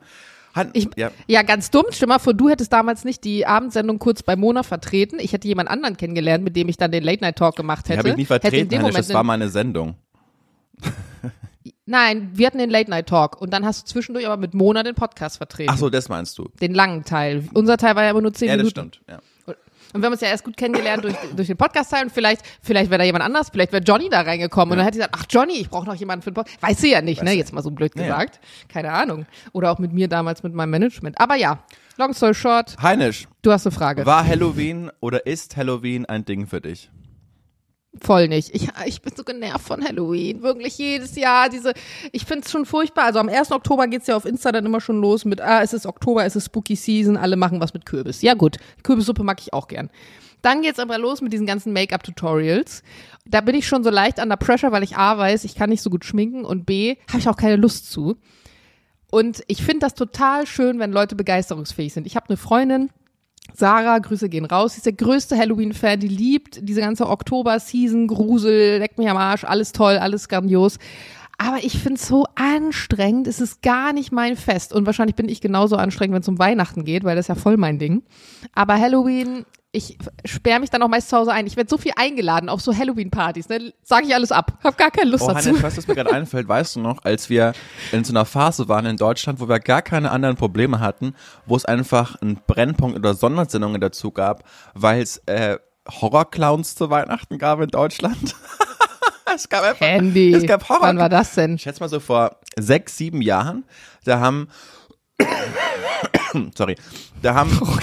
Hat, Ich, ja, ja. ganz dumm. Stell mal vor, du hättest damals nicht die Abendsendung kurz bei Mona vertreten. Ich hätte jemand anderen kennengelernt, mit dem ich dann den Late Night Talk gemacht die hätte. habe ich in vertreten, Hannes, das war meine Sendung. Nein, wir hatten den Late Night Talk und dann hast du zwischendurch aber mit Mona den Podcast vertreten. Ach so, das meinst du. Den langen Teil. Unser Teil war ja immer nur zehn Ja, das Minuten. stimmt. Ja. Und wir haben uns ja erst gut kennengelernt durch, durch den Podcast-Teil und vielleicht, vielleicht wäre da jemand anders, vielleicht wäre Johnny da reingekommen und dann hätte ich gesagt, ach Johnny, ich brauche noch jemanden für den Podcast. Weißt du ja nicht, ne? du. Jetzt mal so blöd Ja, ja. gesagt. Keine Ahnung. Oder auch mit mir damals mit meinem Management. Aber ja, long story short, Heinisch, du hast eine Frage. war Halloween oder ist Halloween ein Ding für dich? Voll nicht. Ich, ich bin so genervt von Halloween. Wirklich jedes Jahr diese, ich find's schon furchtbar. Also am 1. Oktober geht's ja auf Insta dann immer schon los mit, ah, es ist Oktober, es ist Spooky Season, alle machen was mit Kürbis. Ja gut, Kürbissuppe mag ich auch gern. Dann geht's aber los mit diesen ganzen Make-up-Tutorials. Da bin ich schon so leicht under pressure, weil ich A weiß, ich kann nicht so gut schminken und B, habe ich auch keine Lust zu. Und ich finde das total schön, wenn Leute begeisterungsfähig sind. Ich habe eine Freundin, Sarah, Grüße gehen raus. Sie ist der größte Halloween-Fan, die liebt diese ganze Oktober-Season, Grusel, leck mich am Arsch, alles toll, alles grandios. Aber ich finde es so anstrengend, es ist gar nicht mein Fest. Und wahrscheinlich bin ich genauso anstrengend, wenn es um Weihnachten geht, weil das ist ja voll mein Ding. Aber Halloween, ich sperre mich dann auch meist zu Hause ein. Ich werde so viel eingeladen auf so Halloween-Partys, ne? Sage ich alles ab. Hab gar keine Lust Oh, dazu. Hannes, weißt du, was mir gerade einfällt, weißt du noch, als wir in so einer Phase waren in Deutschland, wo wir gar keine anderen Probleme hatten, wo es einfach einen Brennpunkt oder Sondersendungen dazu gab, weil es äh, Horrorclowns zu Weihnachten gab in Deutschland. *laughs* es gab einfach, Handy. es gab Horror. Wann war das denn? Ich schätze mal so vor sechs, sieben Jahren, da haben, *coughs* sorry, da haben *laughs* Oh.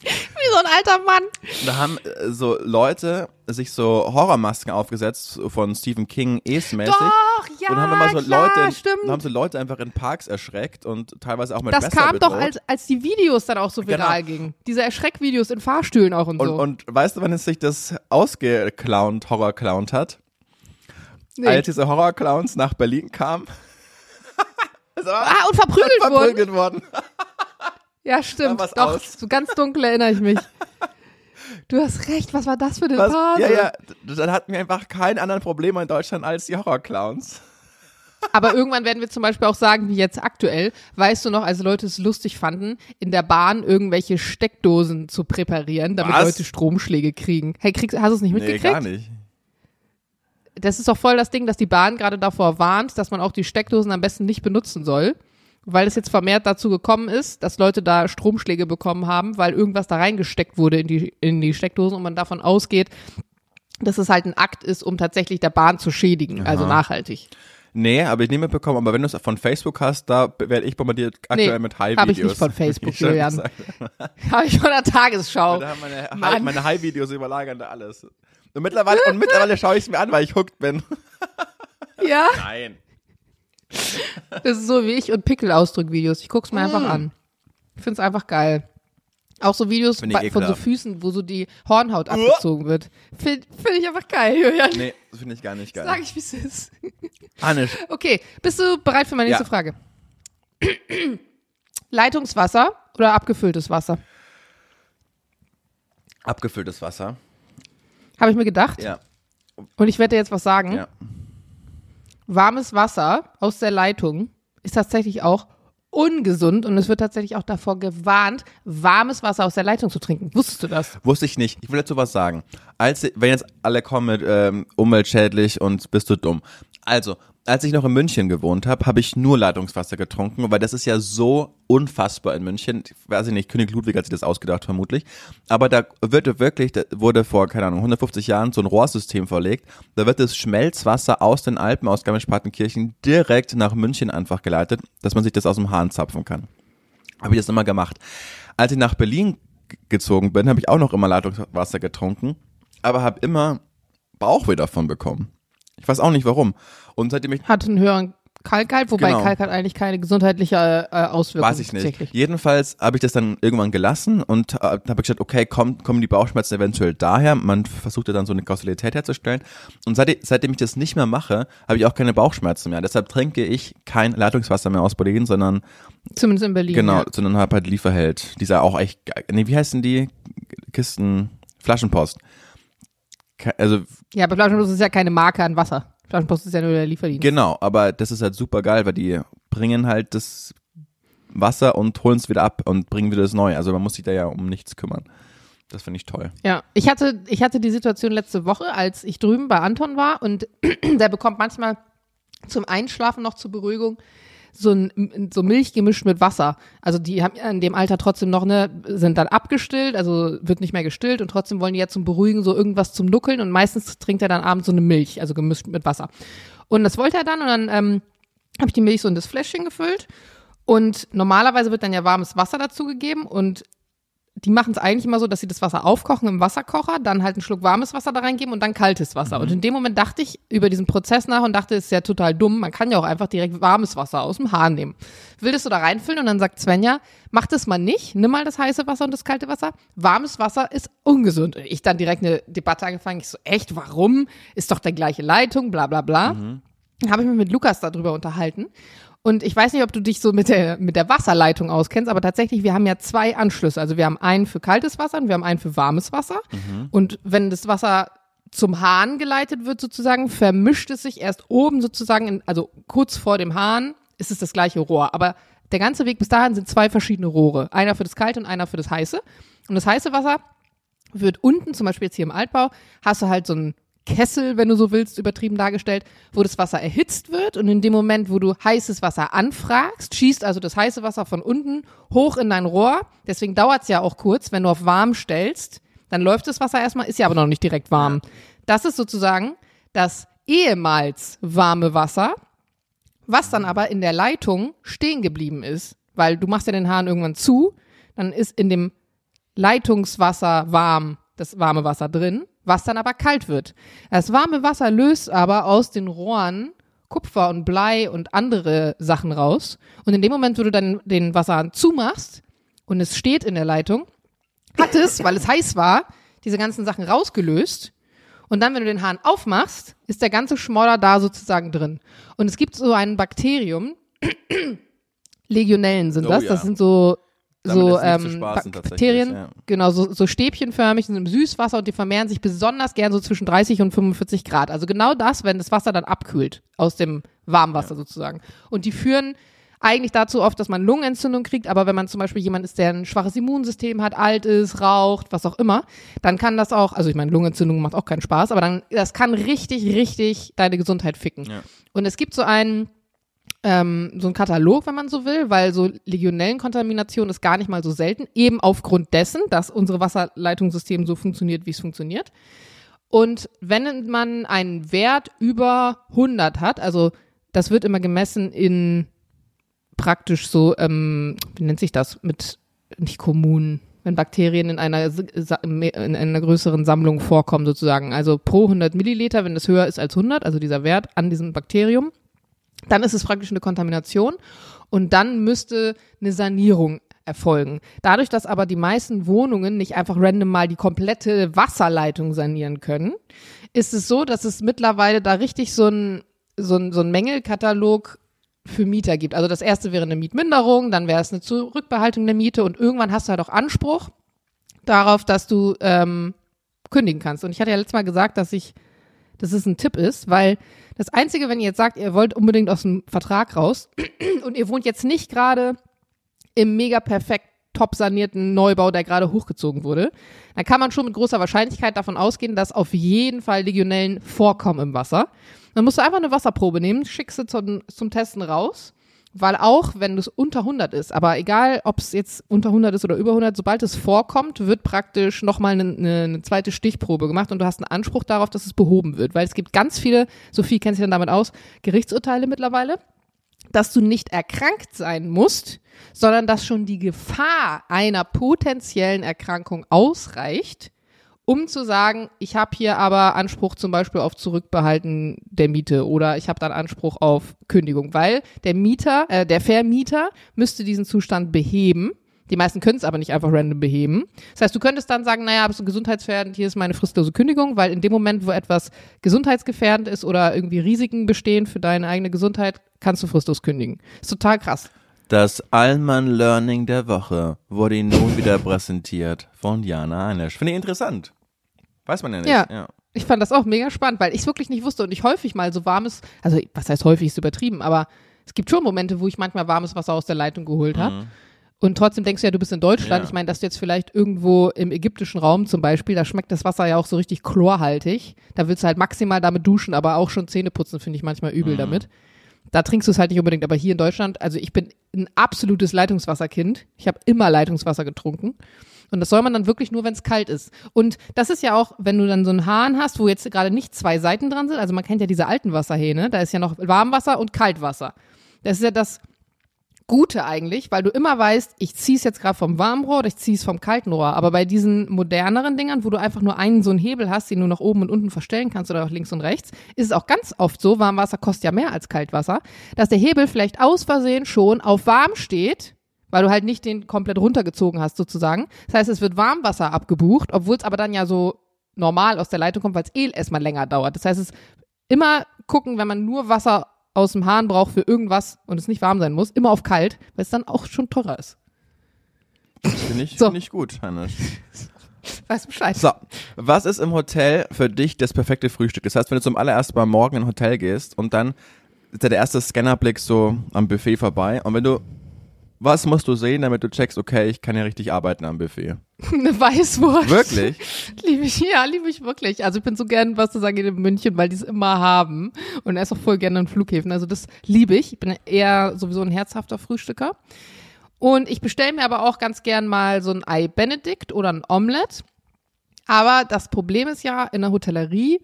Wie so ein alter Mann. Da haben äh, so Leute sich so Horrormasken aufgesetzt von Stephen King Es-mäßig. Doch, ja, und haben immer so klar, Leute, in, stimmt. und haben so Leute einfach in Parks erschreckt und teilweise auch mit Das Messer kam doch, bedroht. als, als die Videos dann auch so viral Genau. gingen. Diese Erschreckvideos in Fahrstühlen auch und, und, so. und weißt du, wann es sich das ausgeclownt, Horrorclownt hat? nee. Als diese Horrorclowns nach Berlin kamen. *laughs* *laughs* ah, und verprügelt wurden. verprügelt worden. Ja, stimmt. Doch, aus. so ganz dunkel erinnere ich mich. *laughs* Du hast recht, was war das für eine Was, Phase? ja, ja, dann hatten wir einfach keinen anderen Probleme in Deutschland als die Horrorclowns. *laughs* Aber irgendwann werden wir zum Beispiel auch sagen, wie jetzt aktuell, weißt du noch, als Leute es lustig fanden, in der Bahn irgendwelche Steckdosen zu präparieren, damit Was? Leute Stromschläge kriegen. Hey, kriegst, hast du es nicht Nee, mitgekriegt? gar nicht. Das ist doch voll das Ding, dass die Bahn gerade davor warnt, dass man auch die Steckdosen am besten nicht benutzen soll. Weil es jetzt vermehrt dazu gekommen ist, dass Leute da Stromschläge bekommen haben, weil irgendwas da reingesteckt wurde in die, in die Steckdosen und man davon ausgeht, dass es halt ein Akt ist, um tatsächlich der Bahn zu schädigen, also nachhaltig. Nee, aber ich nehme mitbekommen, aber wenn du es von Facebook hast, da werde ich bombardiert aktuell Nee, mit High-Videos. hab ich nicht von Facebook, *laughs* Julian. *laughs* Habe ich von der Tagesschau. Da haben meine, Mann. Meine High-Videos überlagern da alles. Und mittlerweile, und mittlerweile schaue ich es mir an, weil ich hooked bin. *laughs* Ja, Nein. Das ist so wie ich und Pickelausdrück-Videos. Ich guck's mir einfach Mm. an. Ich find's einfach geil. Auch so Videos von so. Füßen, wo so die Hornhaut abgezogen wird. Finde find ich einfach geil, Julian. Nee, das finde ich gar nicht geil. Sag ich, wie es ist. Hannes, Okay, bist du bereit für meine nächste Ja. Frage? *clears throat* Leitungswasser oder abgefülltes Wasser? abgefülltes Wasser. Habe ich mir gedacht. Ja, Und ich werde dir jetzt was sagen. ja. Warmes Wasser aus der Leitung ist tatsächlich auch ungesund und es wird tatsächlich auch davor gewarnt, warmes Wasser aus der Leitung zu trinken. Wusstest du das? Wusste ich nicht. Ich will dazu was sagen. Als, wenn jetzt alle kommen mit ähm, umweltschädlich und bist du dumm. Also, als ich noch in München gewohnt habe, habe ich nur Leitungswasser getrunken, weil das ist ja so unfassbar in München. Ich weiß ich nicht, König Ludwig hat sich das ausgedacht vermutlich. Aber da wird wirklich, da wurde vor, keine Ahnung, 150 Jahren so ein Rohrsystem verlegt. Da wird das Schmelzwasser aus den Alpen, aus Garmisch-Partenkirchen direkt nach München einfach geleitet, dass man sich das aus dem Hahn zapfen kann. Habe ich das immer gemacht. Als ich nach Berlin gezogen bin, habe ich auch noch immer Leitungswasser getrunken, aber habe immer Bauchweh davon bekommen. Ich weiß auch nicht warum. Und seitdem ich Hat einen höheren Kalkgehalt, wobei Genau. Kalk hat eigentlich keine gesundheitliche äh, Auswirkung. weiß ich nicht. Jedenfalls habe ich das dann irgendwann gelassen und äh, habe gesagt, okay, komm, kommen die Bauchschmerzen eventuell daher. Man versucht ja dann so eine Kausalität herzustellen. Und seit, seitdem ich das nicht mehr mache, habe ich auch keine Bauchschmerzen mehr. Deshalb trinke ich kein Leitungswasser mehr aus Berlin, sondern Zumindest in Berlin. genau, Ja. sondern habe halt Lieferheld. Dieser auch echt, nee, wie heißen die Kisten? Flaschenpost. Also ja, aber Flaschenpost ist ja keine Marke an Wasser. Flaschenpost ist ja nur der Lieferdienst. Genau, aber das ist halt super geil, weil die bringen halt das Wasser und holen es wieder ab und bringen wieder das Neue. Also man muss sich da ja um nichts kümmern. Das finde ich toll. Ja, ich hatte, ich hatte die Situation letzte Woche, als ich drüben bei Anton war und *clears throat* der bekommt manchmal zum Einschlafen noch zur Beruhigung so ein so Milch gemischt mit Wasser. Also die haben in dem Alter trotzdem noch ne sind dann abgestillt, also wird nicht mehr gestillt und trotzdem wollen die ja zum Beruhigen so irgendwas zum Nuckeln und meistens trinkt er dann abends so eine Milch, also gemischt mit Wasser. Und das wollte er dann und dann ähm, habe ich die Milch so in das Fläschchen gefüllt und normalerweise wird dann ja warmes Wasser dazugegeben und die machen es eigentlich immer so, dass sie das Wasser aufkochen im Wasserkocher, dann halt einen Schluck warmes Wasser da reingeben und dann kaltes Wasser. Und in dem Moment dachte ich über diesen Prozess nach und dachte, es ist ja total dumm. Man kann ja auch einfach direkt warmes Wasser aus dem Hahn nehmen. Will das so da reinfüllen und dann sagt Svenja, mach das mal nicht, nimm mal das heiße Wasser und das kalte Wasser. Warmes Wasser ist ungesund. Und ich dann direkt eine Debatte angefangen. Ich so, echt, warum? Ist doch der gleiche Leitung, bla bla bla. Dann habe ich mich mit Lukas darüber unterhalten. Und ich weiß nicht, ob du dich so mit der, mit der Wasserleitung auskennst, aber tatsächlich, wir haben ja zwei Anschlüsse. Also wir haben einen für kaltes Wasser und wir haben einen für warmes Wasser. Und wenn das Wasser zum Hahn geleitet wird sozusagen, vermischt es sich erst oben sozusagen, in, also kurz vor dem Hahn ist es das gleiche Rohr. Aber der ganze Weg bis dahin sind zwei verschiedene Rohre. Einer für das kalte und einer für das heiße. Und das heiße Wasser wird unten, zum Beispiel jetzt hier im Altbau, hast du halt so einen Kessel, wenn du so willst, übertrieben dargestellt, wo das Wasser erhitzt wird und in dem Moment, wo du heißes Wasser anfragst, schießt also das heiße Wasser von unten hoch in dein Rohr. Deswegen dauert es ja auch kurz, wenn du auf warm stellst, dann läuft das Wasser erstmal, ist ja aber noch nicht direkt warm. Das ist sozusagen das ehemals warme Wasser, was dann aber in der Leitung stehen geblieben ist, weil du machst ja den Hahn irgendwann zu, dann ist in dem Leitungswasser warm, das warme Wasser drin, was dann aber kalt wird. Das warme Wasser löst aber aus den Rohren Kupfer und Blei und andere Sachen raus. Und in dem Moment, wo du dann den Wasserhahn zumachst und es steht in der Leitung, hat es, weil es heiß war, diese ganzen Sachen rausgelöst. Und dann, wenn du den Hahn aufmachst, ist der ganze Schmodder da sozusagen drin. Und es gibt so ein Bakterium, *clears throat* Legionellen sind Oh das, ja. das sind so, Damit so ähm, spaßen Bakterien, ja. genau, so, so stäbchenförmig, sind im Süßwasser und die vermehren sich besonders gern so zwischen 30 und 45 Grad. Also genau das, wenn das Wasser dann abkühlt aus dem Warmwasser sozusagen. Und die führen eigentlich dazu oft, dass man Lungenentzündung kriegt, aber wenn man zum Beispiel jemand ist, der ein schwaches Immunsystem hat, alt ist, raucht, was auch immer, dann kann das auch, also ich meine, Lungenentzündung macht auch keinen Spaß, aber dann, das kann richtig, richtig deine Gesundheit ficken. Ja. Und es gibt so einen, ähm, so einen Katalog, wenn man so will, weil so Legionellenkontamination ist gar nicht mal so selten, eben aufgrund dessen, dass unsere Wasserleitungssystem so funktioniert, wie es funktioniert. Und wenn man einen Wert über 100 hat, also das wird immer gemessen in praktisch so, ähm, wie nennt sich das, mit nicht Kommunen, wenn Bakterien in einer, in einer größeren Sammlung vorkommen sozusagen. Also pro 100 Milliliter, wenn es höher ist als 100, also dieser Wert an diesem Bakterium, dann ist es praktisch eine Kontamination und dann müsste eine Sanierung erfolgen. Dadurch, dass aber die meisten Wohnungen nicht einfach random mal die komplette Wasserleitung sanieren können, ist es so, dass es mittlerweile da richtig so ein, so ein, so ein Mängelkatalog für Mieter gibt. Also das erste wäre eine Mietminderung, dann wäre es eine Zurückbehaltung der Miete und irgendwann hast du halt auch Anspruch darauf, dass du ähm, kündigen kannst. Und ich hatte ja letztes Mal gesagt, dass ich, dass es ein Tipp ist, weil das Einzige, wenn ihr jetzt sagt, ihr wollt unbedingt aus dem Vertrag raus *clears throat* und ihr wohnt jetzt nicht gerade im mega perfekt top sanierten Neubau, der gerade hochgezogen wurde, dann kann man schon mit großer Wahrscheinlichkeit davon ausgehen, dass auf jeden Fall Legionellen vorkommen im Wasser. Dann musst du einfach eine Wasserprobe nehmen, schickst sie zum, zum Testen raus. Weil auch, wenn es unter 100 ist, aber egal, ob es jetzt unter 100 ist oder über 100, sobald es vorkommt, wird praktisch nochmal eine, eine, eine zweite Stichprobe gemacht und du hast einen Anspruch darauf, dass es behoben wird. Weil es gibt ganz viele, Sophie kennt sich dann damit aus, Gerichtsurteile mittlerweile, dass du nicht erkrankt sein musst, sondern dass schon die Gefahr einer potenziellen Erkrankung ausreicht, um zu sagen, ich habe hier aber Anspruch zum Beispiel auf Zurückbehalten der Miete oder ich habe dann Anspruch auf Kündigung, weil der Mieter, äh, der Vermieter müsste diesen Zustand beheben. Die meisten können es aber nicht einfach random beheben. Das heißt, du könntest dann sagen, naja, bist du gesundheitsgefährdend, hier ist meine fristlose Kündigung, weil in dem Moment, wo etwas gesundheitsgefährdend ist oder irgendwie Risiken bestehen für deine eigene Gesundheit, kannst du fristlos kündigen. Ist total krass. Das Allmann Learning der Woche wurde Ihnen nun wieder präsentiert von Jana Einisch. Finde ich interessant. Weiß man ja nicht. Ja. ja. Ich fand das auch mega spannend, weil ich es wirklich nicht wusste und ich häufig mal so warmes, also was heißt häufig, ist übertrieben, aber es gibt schon Momente, wo ich manchmal warmes Wasser aus der Leitung geholt habe. Mhm. Und trotzdem denkst du ja, du bist in Deutschland. Ja. Ich meine, dass du jetzt vielleicht irgendwo im ägyptischen Raum zum Beispiel, da schmeckt das Wasser ja auch so richtig chlorhaltig. Da willst du halt maximal damit duschen, aber auch schon Zähne putzen, finde ich manchmal übel Mhm. damit. Da trinkst du es halt nicht unbedingt. Aber hier in Deutschland, also ich bin ein absolutes Leitungswasserkind. Ich habe immer Leitungswasser getrunken. Und das soll man dann wirklich nur, wenn es kalt ist. Und das ist ja auch, wenn du dann so einen Hahn hast, wo jetzt gerade nicht zwei Seiten dran sind. Also man kennt ja diese alten Wasserhähne. Da ist ja noch Warmwasser und Kaltwasser. Das ist ja das Gute eigentlich, weil du immer weißt, ich zieh's jetzt gerade vom warmen Rohr oder ich zieh's vom kalten Rohr. Aber bei diesen moderneren Dingern, wo du einfach nur einen so einen Hebel hast, den du nach oben und unten verstellen kannst oder auch links und rechts, ist es auch ganz oft so, Warmwasser kostet ja mehr als Kaltwasser, dass der Hebel vielleicht aus Versehen schon auf warm steht, weil du halt nicht den komplett runtergezogen hast sozusagen. Das heißt, es wird Warmwasser abgebucht, obwohl es aber dann ja so normal aus der Leitung kommt, weil es eh erstmal länger dauert. Das heißt, es immer gucken, wenn man nur Wasser aus dem Hahn braucht für irgendwas und es nicht warm sein muss, immer auf kalt, weil es dann auch schon teurer ist. Finde ich, So. finde ich gut, Hannes. Weißt Bescheid. So, was ist im Hotel für dich das perfekte Frühstück? Das heißt, wenn du zum allerersten Mal morgen in ein Hotel gehst und dann ist ja der erste Scannerblick so am Buffet vorbei und wenn du, was musst du sehen, damit du checkst, okay, ich kann ja richtig arbeiten am Buffet? *laughs* Eine Weißwurst. Wirklich? *laughs* Liebe ich, ja, liebe ich wirklich. Also ich bin so gern, was zu sagen, in München, weil die es immer haben. Und er ist auch voll gerne an Flughäfen. Also das liebe ich. Ich bin eher sowieso ein herzhafter Frühstücker. Und ich bestelle mir aber auch ganz gern mal so ein Ei Benedict oder ein Omelette. Aber das Problem ist ja in der Hotellerie,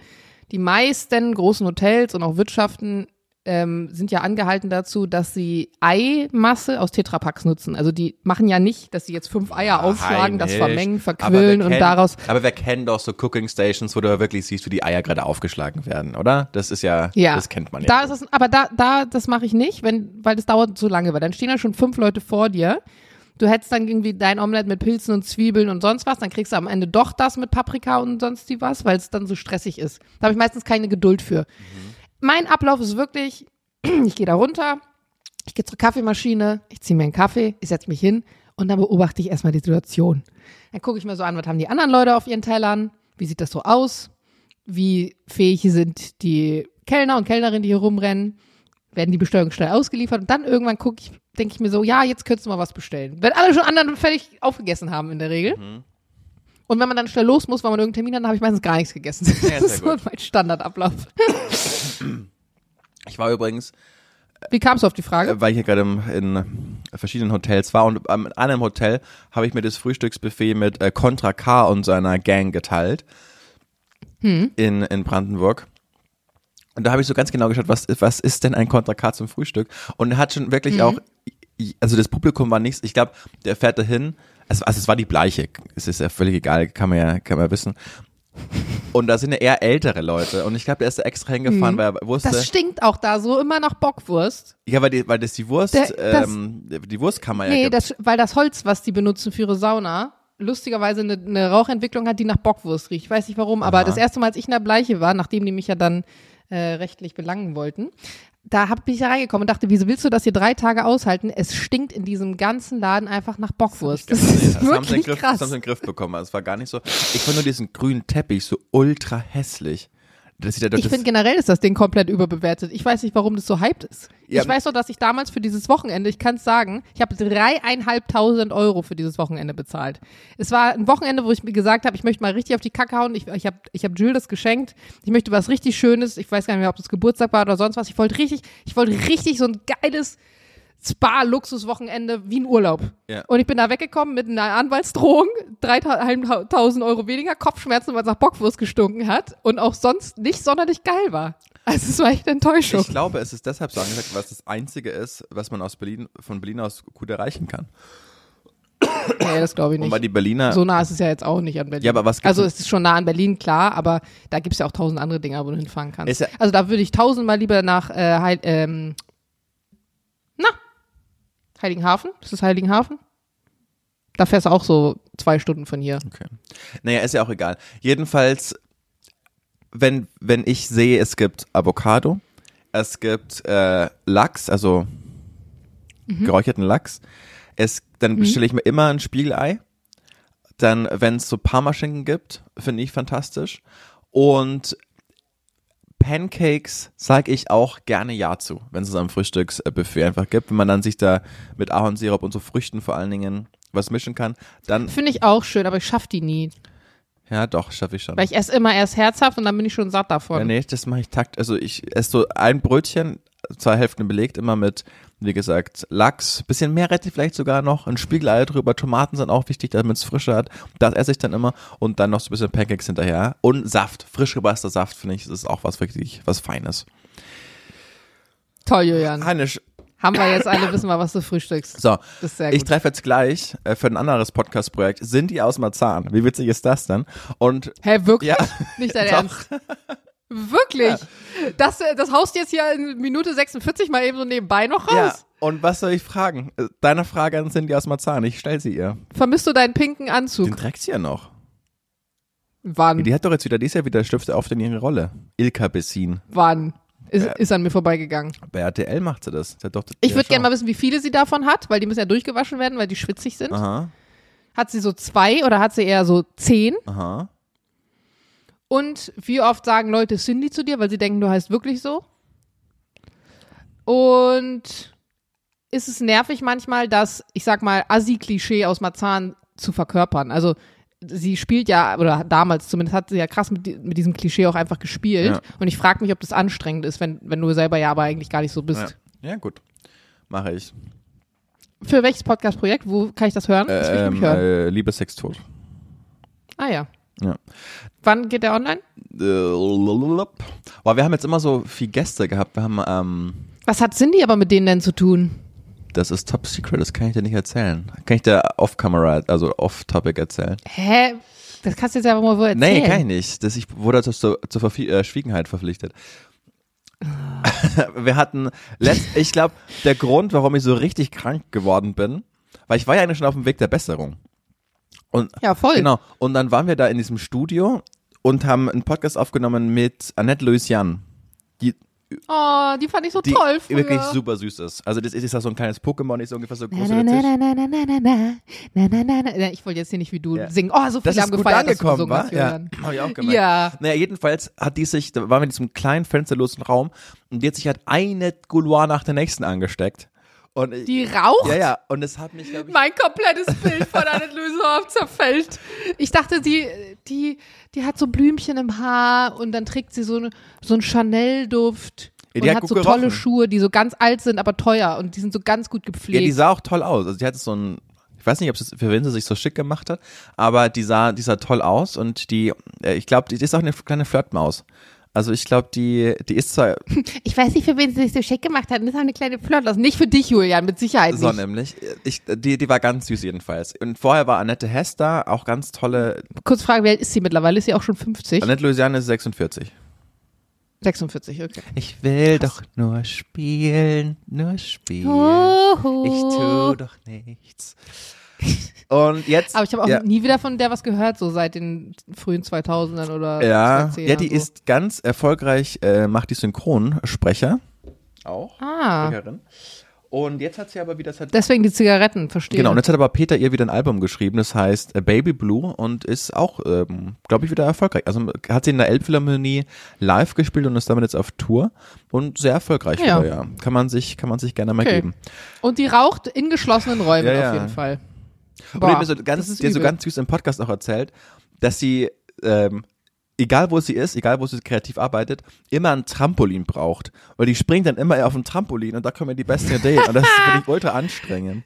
die meisten großen Hotels und auch Wirtschaften ähm, sind ja angehalten dazu, dass sie Eimasse aus Tetrapacks nutzen. Also die machen ja nicht, dass sie jetzt fünf Eier aufschlagen, das vermengen, verquillen und kennen- daraus Aber wir kennen doch so Cooking Stations, wo du wirklich siehst, wie die Eier gerade aufgeschlagen werden, oder? Das ist ja, Ja, das kennt man ja. Da ist es, aber da, da, das mache ich nicht, wenn, weil das dauert so lange, weil dann stehen ja schon fünf Leute vor dir. Du hättest dann irgendwie dein Omelett mit Pilzen und Zwiebeln und sonst was, dann kriegst du am Ende doch das mit Paprika und sonst die was, weil es dann so stressig ist. Da habe ich meistens keine Geduld für. Mein Ablauf ist wirklich, *clears throat* ich gehe da runter, ich gehe zur Kaffeemaschine, ich ziehe mir einen Kaffee, ich setze mich hin und dann beobachte ich erstmal die Situation. Dann gucke ich mir so an, was haben die anderen Leute auf ihren Tellern, wie sieht das so aus, wie fähig sind die Kellner und Kellnerinnen, die hier rumrennen, werden die Bestellungen schnell ausgeliefert und dann irgendwann gucke ich, denke ich mir so, ja, jetzt könntest du mal was bestellen. Wenn alle schon anderen fertig aufgegessen haben in der Regel. Und wenn man dann schnell los muss, weil man irgendeinen Termin hat, dann habe ich meistens gar nichts gegessen. *laughs* Das sehr ist so mein Standardablauf. *laughs* *clears throat* ich war übrigens Wie kamst du auf die Frage? äh, weil ich hier gerade in verschiedenen Hotels war und ähm, in einem Hotel habe ich mir das Frühstücksbuffet mit äh, Contra K und seiner Gang geteilt in, in Brandenburg. Und da habe ich so ganz genau geschaut, was, was ist denn ein Contra K zum Frühstück? Und er hat schon wirklich auch, also das Publikum war nichts, ich glaube, der fährt dahin, also, also es war die Bleiche, es ist ja völlig egal, kann man ja, kann man ja wissen. Und da sind ja eher ältere Leute. Und ich glaube, der ist da extra hingefahren, weil er wusste. Das stinkt auch da so immer nach Bockwurst. Ja, weil, die, weil das die Wurst, Der- das- ähm, die Wurstkammer ja Nee, gibt. das, weil das Holz, was die benutzen für ihre Sauna, lustigerweise eine, eine Rauchentwicklung hat, die nach Bockwurst riecht. Ich weiß nicht warum, aber Aha. das erste Mal, als ich in der Bleiche war, nachdem die mich ja dann äh, rechtlich belangen wollten, da hab, bin ich da reingekommen und dachte, wieso willst du das hier drei Tage aushalten? Es stinkt in diesem ganzen Laden einfach nach Bockwurst. Das, ist das haben sie in den wirklich Griff, krass. Das haben sie in den Griff bekommen. Also es war gar nicht so. Ich fand nur diesen grünen Teppich so ultra hässlich. Das, das, Ich finde generell ist das Ding komplett überbewertet. Ich weiß nicht, warum das so hyped ist. Ja, ich weiß doch, dass ich damals für dieses Wochenende, ich kann es sagen, ich habe dreieinhalbtausend Euro für dieses Wochenende bezahlt. Es war ein Wochenende, wo ich mir gesagt habe, ich möchte mal richtig auf die Kacke hauen. Ich, ich habe ich hab Jules das geschenkt. Ich möchte was richtig Schönes. Ich weiß gar nicht mehr, ob das Geburtstag war oder sonst was. Ich wollte richtig, ich wollte richtig so ein geiles Spa-Luxus-Wochenende wie ein Urlaub. Ja. Und ich bin da weggekommen mit einer Anwaltsdrohung, 3.000 Euro weniger, Kopfschmerzen, weil es nach Bockwurst gestunken hat und auch sonst nicht sonderlich geil war. Also es war echt eine Enttäuschung. Ich glaube, es ist deshalb so angesagt, weil es das Einzige ist, was man aus Berlin, von Berlin aus gut erreichen kann. nee, das glaube ich Und nicht. weil die Berliner, So nah ist es ja jetzt auch nicht an Berlin. Ja, aber was Also es ist schon nah an Berlin, klar, aber da gibt es ja auch tausend andere Dinger, wo du hinfahren kannst. Ja- also da würde ich tausendmal lieber nach äh, Heil, ähm, Heiligenhafen. Ist das Heiligenhafen? Da fährst du auch so zwei Stunden von hier. okay. Naja, ist ja auch egal. Jedenfalls, wenn, wenn ich sehe, es gibt Avocado, es gibt äh, Lachs, also Mhm. geräucherten Lachs, es, dann bestelle ich mir immer ein Spiegelei. Dann, wenn es so Parmaschinken gibt, finde ich fantastisch. Und Pancakes sage ich auch gerne Ja zu, wenn es es am Frühstücksbuffet einfach gibt. Wenn man dann sich da mit Ahornsirup und so Früchten vor allen Dingen was mischen kann, dann, Finde ich auch schön, aber ich schaff die nie. ja doch, schaffe ich schon. Weil ich esse immer erst herzhaft und dann bin ich schon satt davon. Ja, nee, das mache ich takt. Also ich esse so ein Brötchen, zwei Hälften belegt, immer mit, wie gesagt, Lachs, bisschen Meerrettich vielleicht sogar noch, ein Spiegelei drüber, Tomaten sind auch wichtig, damit es frische hat. Das esse ich dann immer und dann noch so ein bisschen Pancakes hinterher. Und Saft, frisch gepresster Saft, finde ich, ist auch was wirklich, was Feines. Toll, Julian. Heinisch, Haben wir jetzt alle, wissen wir, was du frühstückst. so, Das ist sehr ich gut. treffe jetzt gleich äh, für ein anderes Podcast-Projekt Cindy aus Marzahn. Wie witzig ist das denn? Und Hä, wirklich? ja, Nicht dein. *laughs* Ernst? Wirklich? Das, äh, das haust du jetzt hier in Minute 46 mal eben so nebenbei noch raus? ja, und was soll ich fragen? Deine Frage an Cindy aus Marzahn, ich stelle sie ihr. Vermisst du deinen pinken Den Anzug? trägt sie ja noch. Wann? Die hat doch jetzt wieder, die ist ja wieder Stifte auf in ihre Rolle. Ilka Bessin. Wann? Ist, ist an mir vorbeigegangen. Bei RTL macht sie das. Doch Ich würde gerne mal wissen, wie viele sie davon hat, weil die müssen ja durchgewaschen werden, weil die schwitzig sind. Aha, Hat sie so zwei oder hat sie eher so zehn? aha. Und wie oft sagen Leute Cindy zu dir, weil sie denken, du heißt wirklich so? Und ist es nervig manchmal, das, ich sag mal, Assi-Klischee aus Marzahn zu verkörpern? Also sie spielt ja, oder damals zumindest hat sie ja krass mit, mit diesem Klischee auch einfach gespielt. Ja. Und ich frage mich, ob das anstrengend ist, wenn, wenn du selber ja aber eigentlich gar nicht so Ja. bist. ja, gut. Mache ich. Für welches Podcast-Projekt? Wo kann ich das hören? Das ich Ähm, nämlich hören. äh, Liebe Sex tot. ah ja. Ja. Wann geht der online? Äh, Boah, wir haben jetzt immer so viel Gäste gehabt. Wir haben, ähm, Was hat Cindy aber mit denen denn zu tun? das ist top secret, das kann ich dir nicht erzählen. Kann ich dir off-camera, also off-topic erzählen? Hä? Das kannst du jetzt einfach mal wo erzählen. Nee, kann ich nicht. Das, ich wurde zur, zur, Verfie- äh, Schwiegenheit verpflichtet. *laughs* Wir hatten, letzt, ich glaube, der Grund, warum ich so richtig krank geworden bin, weil ich war ja eigentlich schon auf dem Weg der Besserung. Und, Ja, voll. Genau. Und dann waren wir da in diesem Studio und haben einen Podcast aufgenommen mit Annette Louisiane, die, Oh, die fand ich so die toll früher. wirklich super süß ist. Also das ist ja so ein kleines Pokémon, die ist ungefähr so groß Na, na, na, na, na, na, na, na, na, na, na. Ich wollte jetzt hier nicht wie du Ja. singen. Oh, so viele Das haben ist gut gefeiert, dass du angekommen, gesungen wa? hast, Ja, hab ich auch gemerkt. Ja. Naja, jedenfalls hat die sich, da waren wir in diesem kleinen fensterlosen Raum und die hat sich halt eine Gouloir nach der nächsten angesteckt. Und ich, Die raucht? ja, ja, und es hat mich, ich, Mein komplettes Bild von Annette Lösendorf *laughs* zerfällt. Ich dachte, die, die, die hat so Blümchen im Haar und dann trägt sie so, so einen Chanel-Duft. Ja, die und hat hat so gut tolle gerochen. Schuhe, die so ganz alt sind, aber teuer und die sind so ganz gut ja, gepflegt. die sah auch toll aus. Also die hatte so ein, ich weiß nicht, ob es für wen sie sich so schick gemacht hat, aber die sah, die sah toll aus und die, äh, ich glaube, die ist auch eine kleine Flirtmaus. Also ich glaube, die, die ist zwar *laughs* ich weiß nicht, für wen sie sich so schick gemacht hat. Das ist eine kleine Flirt. Also nicht für dich, Julian, mit Sicherheit so nicht. nämlich, ich, die, die war ganz süß jedenfalls. Und vorher war Annette Hess da, auch ganz tolle, Kurz Frage, alt ist sie mittlerweile? Ist sie auch schon 50? Annette Louisiane ist 46. 46, okay. Ich will doch nur spielen, nur spielen. Oh. Ich tu doch nichts. *laughs* Und jetzt. Aber ich habe auch ja, nie wieder von der was gehört, so seit den frühen 2000ern oder ja, 2010ern ja, die so. ist ganz erfolgreich, äh, macht die Synchronsprecher. Auch. Ah, Sprecherin. Und jetzt hat sie aber wieder, das hat Deswegen die Zigaretten, verstehe. Genau, und jetzt hat aber Peter ihr wieder ein Album geschrieben, das heißt äh, Baby Blue und ist auch, ähm, glaube ich, wieder erfolgreich. Also hat sie in der Elbphilharmonie live gespielt und ist damit jetzt auf Tour und sehr erfolgreich Ja. wieder, ja. Kann man sich, kann man sich gerne mal Okay. geben. Und die raucht in geschlossenen Räumen Ja, ja. auf jeden Fall. Und die Boah, hat mir so ganz, hat so ganz süß im Podcast auch erzählt, dass sie, ähm, egal wo sie ist, egal wo sie kreativ arbeitet, immer ein Trampolin braucht. Und die springt dann immer auf ein Trampolin und da kommen die besten Ideen. Und das finde ich *laughs* ultra anstrengend.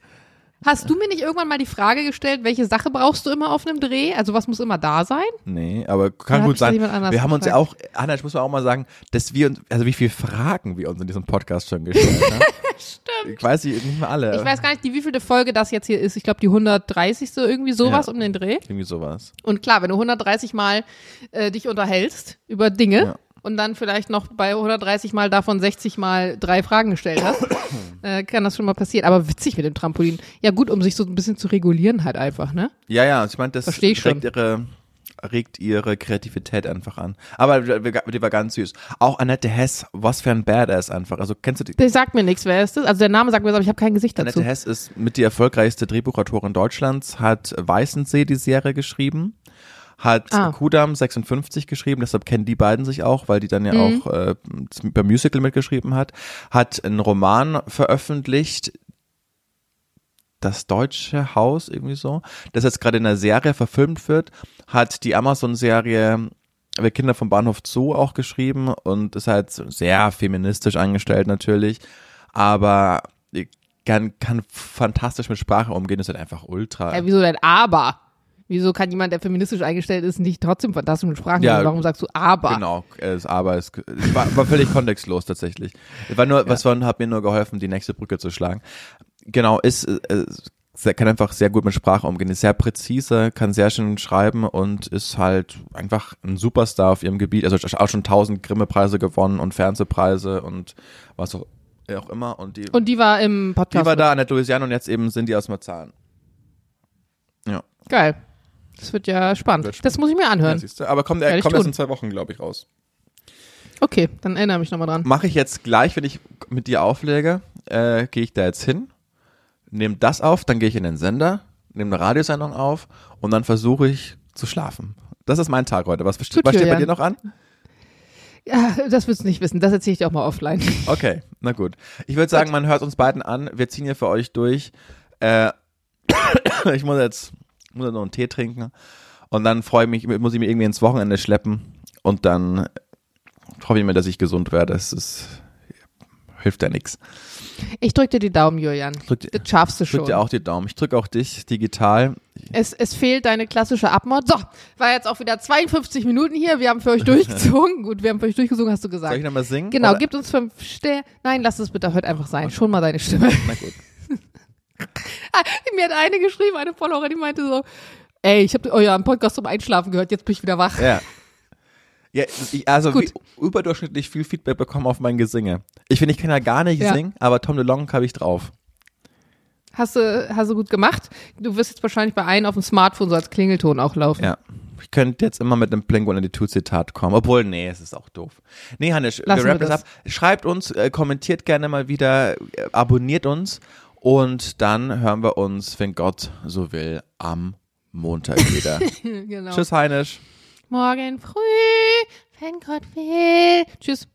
Hast du mir nicht irgendwann mal die Frage gestellt, welche Sache brauchst du immer auf einem Dreh? Also was muss immer da sein? Nee, aber kann Oder gut sein. Wir haben uns ja auch? Anna, ich muss auch mal sagen, dass wir uns, also wie viele Fragen wir uns in diesem Podcast schon gestellt haben. *laughs* Stimmt. Ich weiß nicht, nicht mehr alle. Ich weiß gar nicht, die wievielte Folge das jetzt hier ist. Ich glaube, die 130. irgendwie sowas Ja. um den Dreh. Irgendwie sowas. Und klar, wenn du 130 Mal äh, dich unterhältst über Dinge Ja. Und dann vielleicht noch bei 130 Mal davon 60 Mal drei Fragen gestellt hast, *coughs* äh, kann das schon mal passieren. Aber witzig mit dem Trampolin. Ja gut, um sich so ein bisschen zu regulieren halt einfach, ne? Ja, ja, ich meine, das Versteh ich regt ihre, regt ihre Kreativität einfach an. Aber die war ganz süß. Auch Annette Hess, was für ein Badass einfach. Also kennst du die? Das sagt mir nichts, wer ist das? Also der Name sagt mir was, aber ich habe kein Gesicht dazu. Annette Hess ist mit die erfolgreichste Drehbuchautorin Deutschlands, hat Weißensee die Serie geschrieben, hat Ah. Kudam 56 geschrieben, deshalb kennen die beiden sich auch, weil die dann ja Mhm. auch äh, beim Musical mitgeschrieben hat, hat einen Roman veröffentlicht, das deutsche Haus irgendwie so, das jetzt gerade in einer Serie verfilmt wird, hat die Amazon-Serie Wir Kinder vom Bahnhof Zoo auch geschrieben und ist halt sehr feministisch eingestellt natürlich, aber kann, kann fantastisch mit Sprache umgehen, ist halt einfach ultra. Ja, wieso denn aber? Wieso kann jemand, der feministisch eingestellt ist, nicht trotzdem fantastisch mit Sprachen Ja? Warum sagst du aber? Genau, äh, das Aber ist, es war, war völlig kontextlos tatsächlich. War nur, was von, hat mir nur geholfen, die nächste Brücke zu schlagen. Genau, ist, äh, sehr- kann einfach sehr gut mit Sprache umgehen, ist sehr präzise, kann sehr schön schreiben und ist halt einfach ein Superstar auf ihrem Gebiet. Also auch schon tausend Grimme-Preise gewonnen und Fernsehpreise und was auch, auch immer. Und die, Und die war im Podcast. die war da an der Louisiana und jetzt eben sind die aus Marzahn. Ja, Geil. Das wird ja spannend. Wird. Das muss ich mir ja anhören. du. Aber kommt, er kommt erst in zwei Wochen, glaube ich, raus. Okay, dann erinnere mich nochmal dran. mache ich jetzt gleich, wenn ich mit dir auflege, äh, gehe ich da jetzt hin, nehme das auf, dann gehe ich in den Sender, nehme eine Radiosendung auf und dann versuche ich zu schlafen. Das ist mein Tag heute. Was, was steht bei dir noch an? Ja, das willst du nicht wissen. Das erzähle ich dir auch mal offline. *laughs* Okay, na gut. Ich würde sagen, man hört uns beiden an. Wir ziehen hier für euch durch. Äh, *coughs* ich muss jetzt, muss jetzt noch einen Tee trinken und dann freue ich mich, muss ich mich irgendwie ins Wochenende schleppen und dann hoffe ich mir, dass ich gesund werde. Das ist, hilft ja nichts. Ich drücke dir die Daumen, Julian. Drück Das schaffst du Ich drück schon. dir auch die Daumen. Ich drücke auch dich digital. Es, es fehlt deine klassische Abmord. So, war jetzt auch wieder 52 Minuten hier. Wir haben für euch *laughs* durchgezogen. Gut, wir haben für euch durchgezogen, hast du gesagt. Soll ich nochmal singen? Genau, Oder? gibt uns fünf Sterne. Nein, lass es bitte heute einfach sein. Schon mal deine Stimme. Na gut. *laughs* Mir hat eine geschrieben, eine Followerin, die meinte so, ey, ich habe euren Podcast zum Einschlafen gehört, jetzt bin ich wieder wach. Ja. Ja, ich, also wie, überdurchschnittlich viel Feedback bekommen auf mein Gesinge. Ich finde, ich kann ja gar nicht Ja. singen, aber Tom DeLonge habe ich drauf. Hast du, hast du gut gemacht. Du wirst jetzt wahrscheinlich bei einem auf dem Smartphone so als Klingelton auch laufen. Ja. Ich könnte jetzt immer mit einem Blink-182-Zitat kommen. Obwohl, nee, es ist auch doof. Nee, Hannes, wir Lassen wir rappen das. ab. Schreibt uns, äh, kommentiert gerne mal wieder, äh, abonniert uns und dann hören wir uns, wenn Gott so will, am Montag wieder. *laughs* genau. Tschüss, Heinisch. Morgen früh, wenn Gott will. Tschüss.